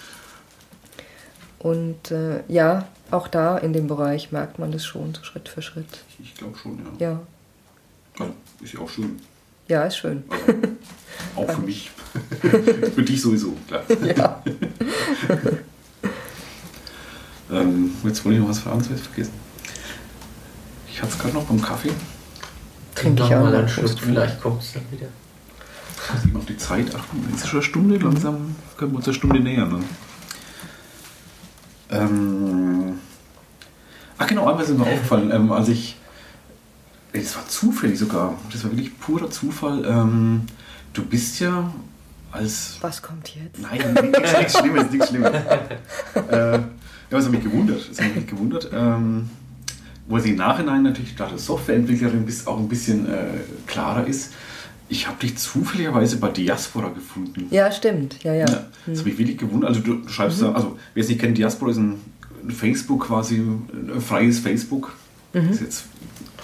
Und äh, ja, auch da in dem Bereich merkt man das schon, so Schritt für Schritt. Ich glaube schon, ja. Ja. Also, ist ja auch schön. Ja, ist schön. Also, auch für [laughs] mich. [laughs] für dich sowieso, klar. Ja. Ähm, jetzt wollte ich noch was für anderes vergessen. Ich hatte es gerade noch beim Kaffee. Trink ich auch mal einen Schluck, vielleicht kommt es dann wieder. Ich muss auf die Zeit achten. Jetzt ist schon eine Stunde, langsam können wir uns eine Stunde nähern. Dann. Ähm, ach genau, einmal ist mir aufgefallen, ähm, als ich, das war zufällig sogar, das war wirklich purer Zufall, ähm, du bist ja als... Was kommt jetzt? Nein, nichts, nichts Schlimmes, nichts Schlimmes. [laughs] äh, ja, das hat mich gewundert, das hat mich gewundert. Ähm, wo sie im Nachhinein natürlich da Softwareentwicklerin bist, auch ein bisschen äh, klarer ist. Ich habe dich zufälligerweise bei Diaspora gefunden. Ja, stimmt. Ja, ja. ja das habe ich wirklich gewundert. Also du schreibst mhm. da, also wer es nicht kennt, Diaspora ist ein Facebook quasi, ein freies Facebook. Mhm. Das ist jetzt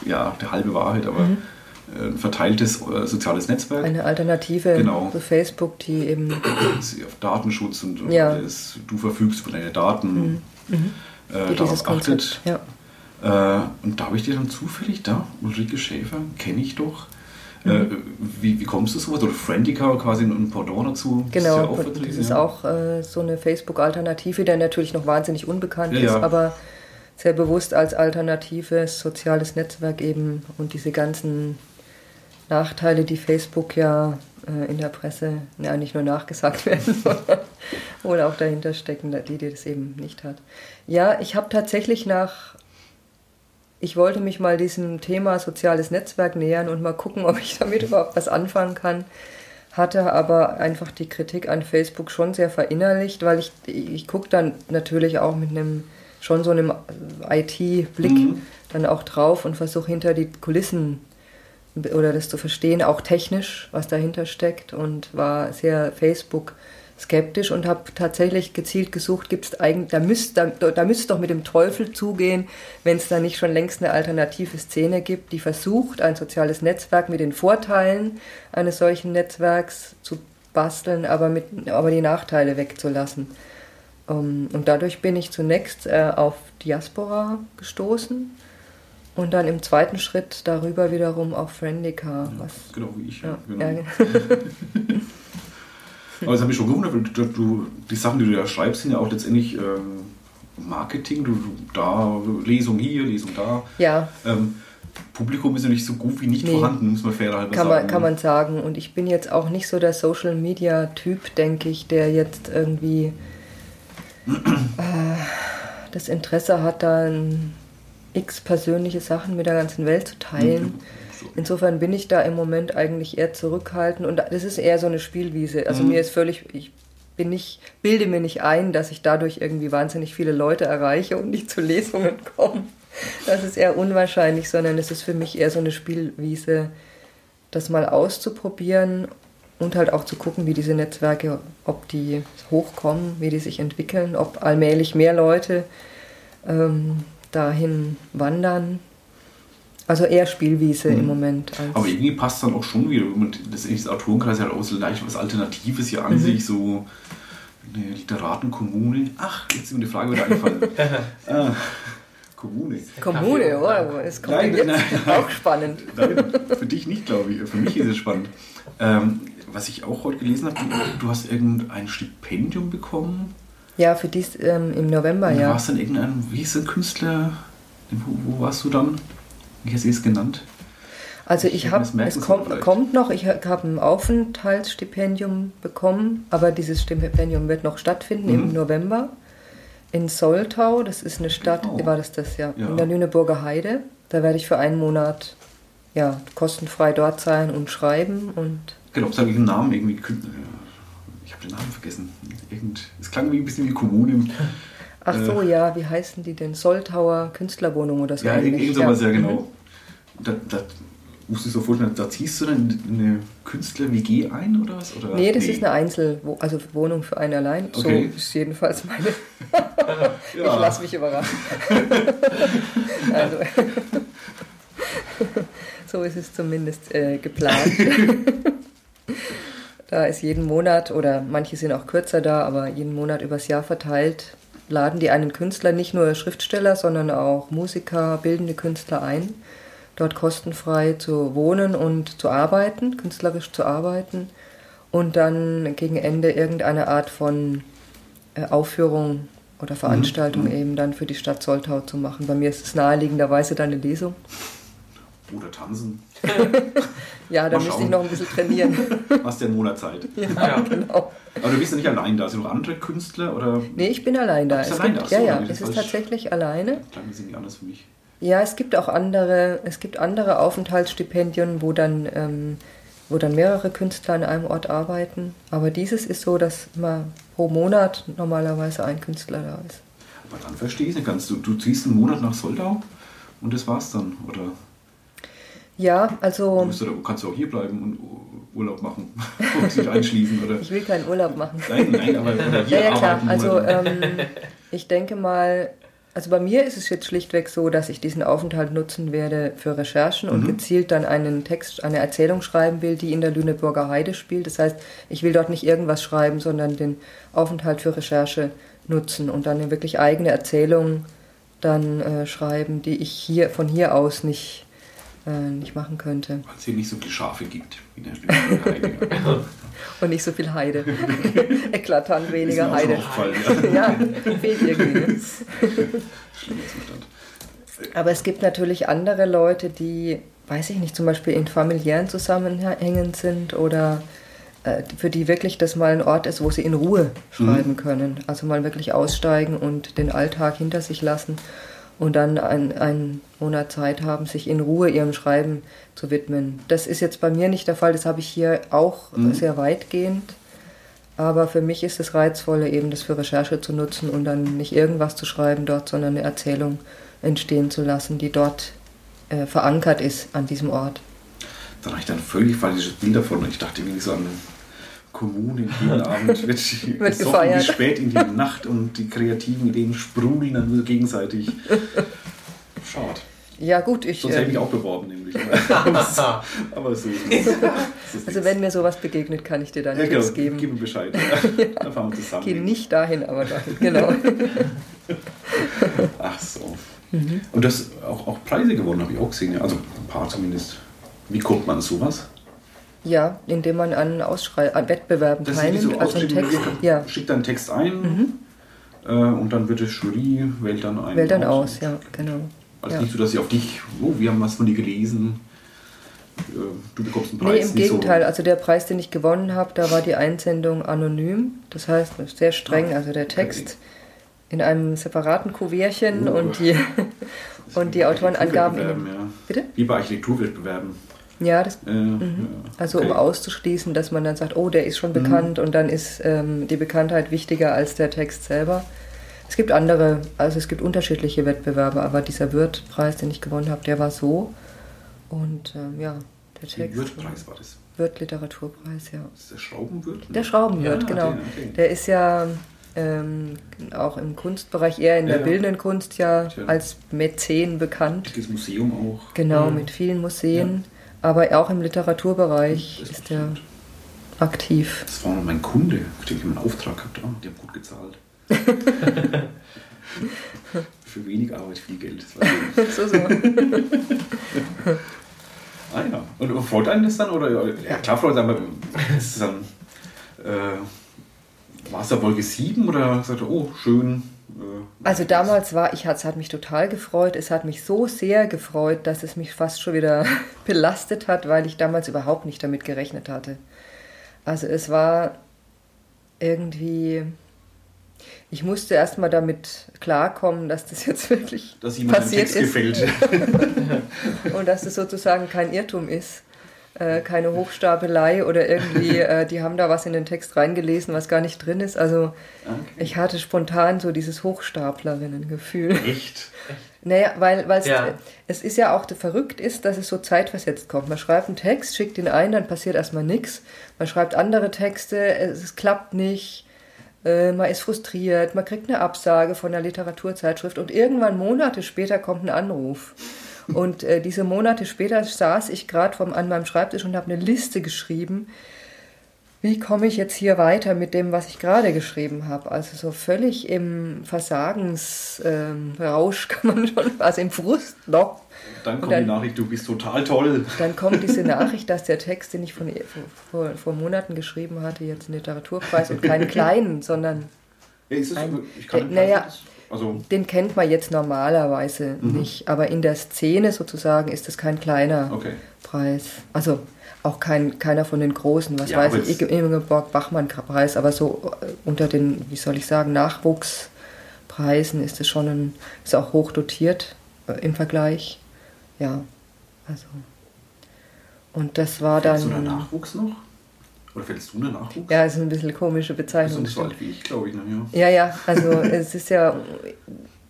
ja die halbe Wahrheit, aber mhm. ein verteiltes äh, soziales Netzwerk. Eine Alternative genau. zu Facebook, die eben auf Datenschutz und ja. das, du verfügst über deine Daten mhm. mhm. äh, darauf achtet. Ja. Äh, und da habe ich dir dann zufällig da, Ulrike Schäfer, kenne ich doch, äh, wie, wie kommst du sowas? Oder Friendica quasi ein Pendant dazu? Genau, das ist, ja das ist auch äh, so eine Facebook-Alternative, der natürlich noch wahnsinnig unbekannt ja, ist, aber sehr bewusst als alternatives soziales Netzwerk eben und diese ganzen Nachteile, die Facebook ja äh, in der Presse ja, nicht nur nachgesagt [laughs] werden, sondern wohl auch dahinter stecken, die, die das eben nicht hat. Ja, ich habe tatsächlich nach ich wollte mich mal diesem Thema soziales Netzwerk nähern und mal gucken, ob ich damit überhaupt was anfangen kann. hatte aber einfach die Kritik an Facebook schon sehr verinnerlicht, weil ich, ich gucke dann natürlich auch mit einem schon so einem IT-Blick mhm. dann auch drauf und versuche hinter die Kulissen oder das zu verstehen, auch technisch, was dahinter steckt und war sehr Facebook skeptisch und habe tatsächlich gezielt gesucht, gibt es eigentlich, da müsste da, da müsst doch mit dem Teufel zugehen, wenn es da nicht schon längst eine alternative Szene gibt, die versucht, ein soziales Netzwerk mit den Vorteilen eines solchen Netzwerks zu basteln, aber, mit, aber die Nachteile wegzulassen. Um, ähm, und dadurch bin ich zunächst äh, auf Diaspora gestoßen und dann im zweiten Schritt darüber wiederum auf Friendica. Ja, genau wie ich. Ja, genau. ja. [laughs] Aber das habe ich schon gewundert, weil du, du, die Sachen, die du da schreibst, sind ja auch letztendlich ähm, Marketing. Du, du, da, Lesung hier, Lesung da. Ja. Ähm, Publikum ist ja nicht so gut wie nicht nee. vorhanden, muss man fairerhalber kann sagen. Man, kann man sagen. Und ich bin jetzt auch nicht so der Social Media Typ, denke ich, der jetzt irgendwie äh, das Interesse hat, dann x persönliche Sachen mit der ganzen Welt zu teilen. Mhm. Insofern bin ich da im Moment eigentlich eher zurückhaltend und das ist eher so eine Spielwiese. Also mhm. mir ist völlig, ich bin nicht, bilde mir nicht ein, dass ich dadurch irgendwie wahnsinnig viele Leute erreiche und nicht zu Lesungen komme. Das ist eher unwahrscheinlich, sondern es ist für mich eher so eine Spielwiese, das mal auszuprobieren und halt auch zu gucken, wie diese Netzwerke, ob die hochkommen, wie die sich entwickeln, ob allmählich mehr Leute ähm, dahin wandern also eher Spielwiese mhm. im Moment. Aber irgendwie passt dann auch schon wieder. Das, das Autorenkreis hat auch so leicht was Alternatives hier an mhm. sich, so eine Literatenkommune. Ach, jetzt ist mir die Frage wieder eingefallen. [laughs] ah, Kommune. Kommune, oh, es kommt nein, jetzt nein, nein, auch spannend. [laughs] Nein, für dich nicht, glaube ich. Für mich ist es spannend. Ähm, was ich auch heute gelesen habe, du hast irgendein Stipendium bekommen. Ja, für dies ähm, im November, ja. Du warst dann irgendein, wie ist der Künstler? Wo, wo warst du dann? Wie hast du es genannt? Also ich, ich habe, es kommt, kommt, noch, ich habe ein Aufenthaltsstipendium bekommen, aber dieses Stipendium wird noch stattfinden mhm. im November in Soltau. Das ist eine Stadt, genau. war das das ja, ja, in der Lüneburger Heide. Da werde ich für einen Monat ja, kostenfrei dort sein und schreiben und. Genau, sage ich einen Namen irgendwie. Habe den Namen vergessen. Irgend, es klang wie ein bisschen wie Kommune. Ach so, äh, ja, wie heißen die denn? Soltauer Künstlerwohnung oder so? Ja, irgend sowas, ja, genau. Mhm da, da musst du so vorstellen, da ziehst du dann eine Künstler-WG ein oder was? Oder? Nee, das nee. ist eine Einzel-, also Wohnung für einen allein. Okay. So ist jedenfalls meine. [laughs] ja. Ich lasse mich überraschen. [laughs] also, [laughs] so ist es zumindest äh, geplant. Da ist jeden Monat, oder manche sind auch kürzer da, aber jeden Monat übers Jahr verteilt, laden die einen Künstler, nicht nur Schriftsteller, sondern auch Musiker, bildende Künstler ein dort kostenfrei zu wohnen und zu arbeiten, künstlerisch zu arbeiten und dann gegen Ende irgendeine Art von äh, Aufführung oder Veranstaltung mhm. eben dann für die Stadt Soltau zu machen. Bei mir ist es naheliegenderweise dann eine Lesung. Oder tanzen. [laughs] ja, da müsste ich noch ein bisschen trainieren. Hast ja einen Monat Zeit. Ja, ja, genau. Aber du bist ja nicht allein da. Sind noch andere Künstler? Oder? Nee, ich bin allein da. Es allein gibt, da? So, ja, ja, es ist tatsächlich alleine. Klang sind nicht anders für mich. Ja, es gibt auch andere, es gibt andere Aufenthaltsstipendien, wo dann, ähm, wo dann mehrere Künstler an einem Ort arbeiten. Aber dieses ist so, dass immer pro Monat normalerweise ein Künstler da ist. Aber dann verstehe ich nicht ganz. Du, du ziehst einen Monat nach Soldau und das war's dann, oder? Ja, also. Du, du kannst du auch hier bleiben und Urlaub machen [laughs] und dich einschließen, oder? Ich will keinen Urlaub machen. Nein, nein, aber hier ja, ja, klar. Also ähm, ich denke mal, also bei mir ist es jetzt schlichtweg so, dass ich diesen Aufenthalt nutzen werde für Recherchen und mhm. gezielt dann einen Text, eine Erzählung schreiben will, die in der Lüneburger Heide spielt. Das heißt, ich will dort nicht irgendwas schreiben, sondern den Aufenthalt für Recherche nutzen und dann eine wirklich eigene Erzählung dann äh, schreiben, die ich hier von hier aus nicht, äh, nicht machen könnte. Weil es hier nicht so viele Schafe gibt wie in der Heide. [laughs] und nicht so viel Heide. [laughs] Eklatant weniger Heide. [laughs] ja, fehlt irgendwie. Ne? Aber es gibt natürlich andere Leute, die, weiß ich nicht, zum Beispiel in familiären Zusammenhängen sind oder äh, für die wirklich das mal ein Ort ist, wo sie in Ruhe schreiben mhm. können. Also mal wirklich aussteigen und den Alltag hinter sich lassen und dann einen Monat Zeit haben, sich in Ruhe ihrem Schreiben zu widmen. Das ist jetzt bei mir nicht der Fall, das habe ich hier auch mhm. sehr weitgehend. Aber für mich ist das Reizvolle, eben das für Recherche zu nutzen und dann nicht irgendwas zu schreiben dort, sondern eine Erzählung entstehen zu lassen, die dort äh, verankert ist an diesem Ort. Da habe ich dann völlig falsches Bild davon. Ich dachte irgendwie so an Kommune jeden [laughs] Abend wird, wird gefeiert. bis spät in die Nacht und die kreativen Ideen sprudeln dann gegenseitig. [laughs] Schade. Ja, gut, ich. Sonst hätte ich mich auch beworben, nämlich. [laughs] aber so ist es. Also, wenn mir sowas begegnet, kann ich dir dann ja, Tipps genau, geben. Gib mir Bescheid. Ja. Dann fahren wir zusammen. Geh nicht dahin, aber dahin, genau. Ach so. Mhm. Und das auch, auch Preise gewonnen, habe ich auch gesehen. Also ein paar zumindest. Wie kommt man an sowas? Ja, indem man an, Ausschrei an Wettbewerben das teilnimmt. So also Text, ja. Schickt dann Text ein mhm. äh, und dann wird die Jury wählt dann ein. Wählt dann aus, aus ja, genau. Also ja. nicht so, dass sie auf dich, oh, wir haben was von dir gelesen, äh, du bekommst einen Preis. Nee, im Gegenteil. So. Also der Preis, den ich gewonnen habe, da war die Einsendung anonym. Das heißt, sehr streng, ah, also der Text in einem separaten Kuvertchen oh, und die, [laughs] und die Autorenangaben. Ja. Bitte? Wie bei Architekturwettbewerben. Ja, das, äh, mhm. also okay. um auszuschließen, dass man dann sagt, oh, der ist schon mhm. bekannt und dann ist ähm, die Bekanntheit wichtiger als der Text selber. Es gibt andere, also es gibt unterschiedliche Wettbewerbe, aber dieser Wirt-Preis, den ich gewonnen habe, der war so. Und ähm, ja, der Text. Wirt-Preis war das? Wirt-Literaturpreis, ja. Das ist der Schraubenwirt? Der Schraubenwirt, ja, genau. Okay. Der ist ja ähm, auch im Kunstbereich, eher in der ja, bildenden Kunst ja als Mäzen bekannt. Das Museum auch. Genau, mhm. mit vielen Museen. Aber auch im Literaturbereich ist, ist er aktiv. Das war mein Kunde, den ich einen Auftrag gehabt habe. Die haben gut gezahlt. [laughs] Für wenig Arbeit viel Geld. [laughs] so, so. ah ja. Und freut einen das dann? Oder, ja, klar freut einen, aber ist es dann. Äh, war es da Wolke 7 oder sagt er, oh, schön, also damals war ich, es hat mich total gefreut. Es hat mich so sehr gefreut, dass es mich fast schon wieder [laughs] belastet hat, weil ich damals überhaupt nicht damit gerechnet hatte. Also es war irgendwie, ich musste erstmal damit klarkommen, dass das jetzt [laughs] wirklich dass passiert ist. Gefällt. [laughs] Und dass es sozusagen kein Irrtum ist äh, keine Hochstapelei oder irgendwie, [laughs] äh, die haben da was in den Text reingelesen, was gar nicht drin ist. Also okay. ich hatte spontan so dieses Hochstaplerinnen-Gefühl. Echt? [laughs] Naja, weil ja. es ist ja auch verrückt ist, dass es so zeitversetzt kommt. Man schreibt einen Text, schickt ihn ein, dann passiert erstmal nichts. Man schreibt andere Texte, es, es klappt nicht, äh, man ist frustriert, man kriegt eine Absage von der Literaturzeitschrift und irgendwann Monate später kommt ein Anruf. Und äh, diese Monate später saß ich gerade an meinem Schreibtisch und habe eine Liste geschrieben, wie komme ich jetzt hier weiter mit dem, was ich gerade geschrieben habe. Also so völlig im Versagensrausch ähm, [laughs] kann man schon, also im Frustloch. Dann kommt dann, die Nachricht, du bist total toll. Dann kommt diese [laughs] Nachricht, dass der Text, den ich von, vor, vor Monaten geschrieben hatte, jetzt einen Literaturpreis und keinen [laughs] kleinen, sondern. Ja, ist es, ein, ich kann äh, naja, also den kennt man jetzt normalerweise mhm. nicht, aber in der Szene sozusagen ist das kein kleiner okay. Preis. Also auch kein, keiner von den großen, was ja, weiß ich, Ingeborg-Bachmann-Preis, aber so äh, unter den, wie soll ich sagen, Nachwuchspreisen ist es schon ein, ist auch hoch dotiert äh, im Vergleich. Ja, also. Und das war dann. So der Nachwuchs noch? Oder fällst du in den Nachwuchs? Ja, ist ein bisschen komische Bezeichnung. Das ist so alt wie ich, glaube ich. Ne? Ja. ja, ja, also [laughs] es ist ja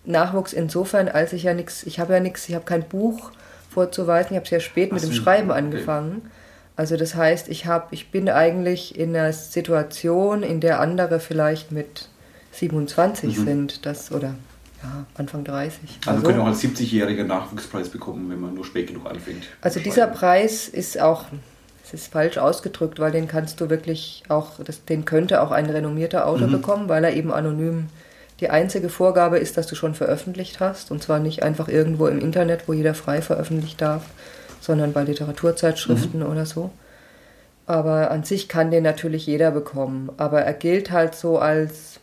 Nachwuchs insofern, als ich ja nichts, ich habe ja nichts, ich habe kein Buch vorzuweisen, ich habe sehr spät mit dem Schreiben okay. angefangen. Also das heißt, ich, hab, ich bin eigentlich in einer Situation, in der andere vielleicht mit 27 mhm. sind, das oder ja, Anfang 30. Also, also können auch als 70-Jähriger Nachwuchspreis bekommen, wenn man nur spät genug anfängt. Also dieser Preis ist auch es ist falsch ausgedrückt, weil den kannst du wirklich auch, das, den könnte auch ein renommierter Autor mhm. bekommen, weil er eben anonym die einzige Vorgabe ist, dass du schon veröffentlicht hast und zwar nicht einfach irgendwo im Internet, wo jeder frei veröffentlicht darf, sondern bei Literaturzeitschriften mhm. oder so. Aber an sich kann den natürlich jeder bekommen. Aber er gilt halt so als,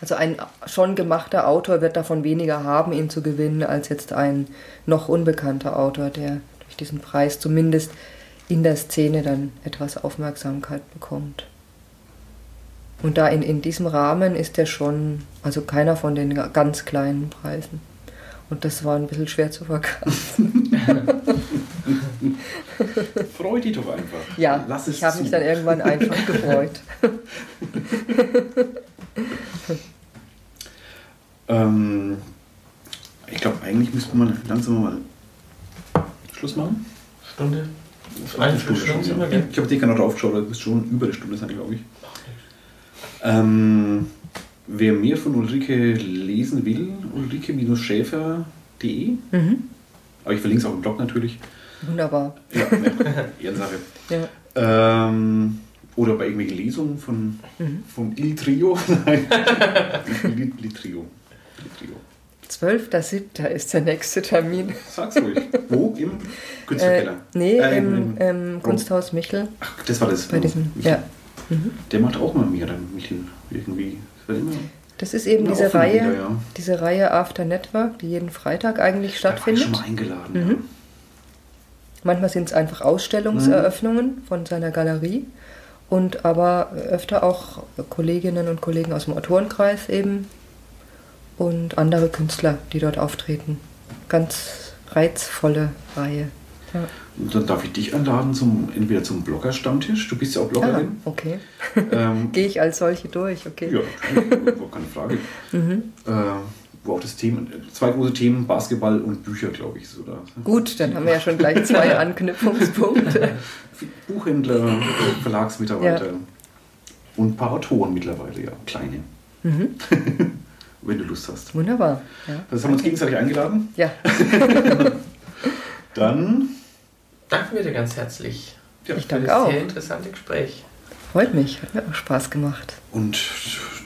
also ein schon gemachter Autor wird davon weniger haben, ihn zu gewinnen, als jetzt ein noch unbekannter Autor, der durch diesen Preis zumindest in der Szene dann etwas Aufmerksamkeit bekommt. Und da in, in diesem Rahmen ist er schon, also keiner von den ganz kleinen Preisen. Und das war ein bisschen schwer zu verkaufen. [laughs] Freu dich doch einfach. Ja, Lass ich habe mich dann irgendwann einfach gefreut. [laughs] ähm, ich glaube, eigentlich müsste man langsam mal Schluss machen. Stunde? Eine Stunde, schon. Ja. Ich habe die gerade draufgeschaut, das ist schon über eine Stunde sein, glaube ich. Ähm, wer mehr von Ulrike lesen will, ulrike-schäfer.de. Mhm. Aber ich verlinke es auch im Blog natürlich. Wunderbar. Ja, [laughs] Ehrensache. ja. Ähm, oder bei irgendwelchen Lesungen von, mhm. vom Il Trio. [laughs] Nein, Il, Il Trio. Il Trio. 12.07. ist der nächste Termin. Sag's ruhig. Wo? Im Künstlerkeller? Äh, nee, äh, im, im, im Kunsthaus Michel. Ach, das war das. Bei diesem, ja. Mhm. Der macht auch mal mehr, dann Michel, irgendwie. Das ist eben diese Reihe, wieder, ja. diese Reihe After Network, die jeden Freitag eigentlich stattfindet. Da war ich schon mal eingeladen. Mhm. Ja. Manchmal sind es einfach Ausstellungseröffnungen mhm. von seiner Galerie und aber öfter auch Kolleginnen und Kollegen aus dem Autorenkreis eben und andere Künstler, die dort auftreten. Ganz reizvolle Reihe. Ja. Und dann darf ich dich einladen zum entweder zum Blogger-Stammtisch. Du bist ja auch Bloggerin. Ah, okay. Ähm, [laughs] Gehe ich als solche durch, okay. Ja, keine Frage. [laughs] Mhm. Äh, wo auch das Thema, zwei große Themen, Basketball und Bücher, glaube ich. Oder? Gut, dann haben wir ja schon gleich zwei [laughs] Anknüpfungspunkte. Buchhändler, Verlagsmitarbeiter ja. und ein paar Autoren mittlerweile, ja, kleine. Mhm. Wenn du Lust hast. Wunderbar. Ja. Das haben wir uns gegenseitig eingeladen. Ja. [laughs] dann danken wir dir ganz herzlich. Ja, ich danke auch. Sehr interessante Gespräch. Freut mich, hat mir auch Spaß gemacht. Und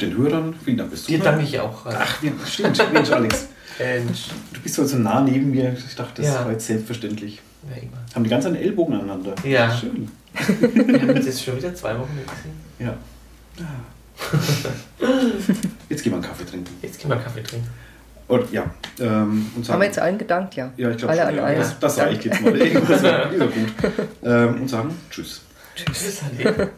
den Hörern, vielen Dank fürs Zuhören. Dir danke ich auch. Ach, ja, stimmt. Mensch, Alex. Mensch. Du bist heute so nah neben mir. Ich dachte, das ja. war jetzt selbstverständlich. Ja, immer. Haben die ganz einen Ellbogen aneinander. Ja. Schön. Wir haben uns jetzt schon wieder zwei Wochen gesehen. Ja. [laughs] jetzt gehen wir einen Kaffee trinken. Jetzt gehen wir einen Kaffee trinken. Und ja, ähm, und sagen, Haben wir jetzt allen gedankt, ja? Ja, ich glaube schon. Ja. Das, das reicht jetzt mal. [laughs] Irgendwas ist gut. Ähm, und sagen Tschüss. Tschüss. Tschüss,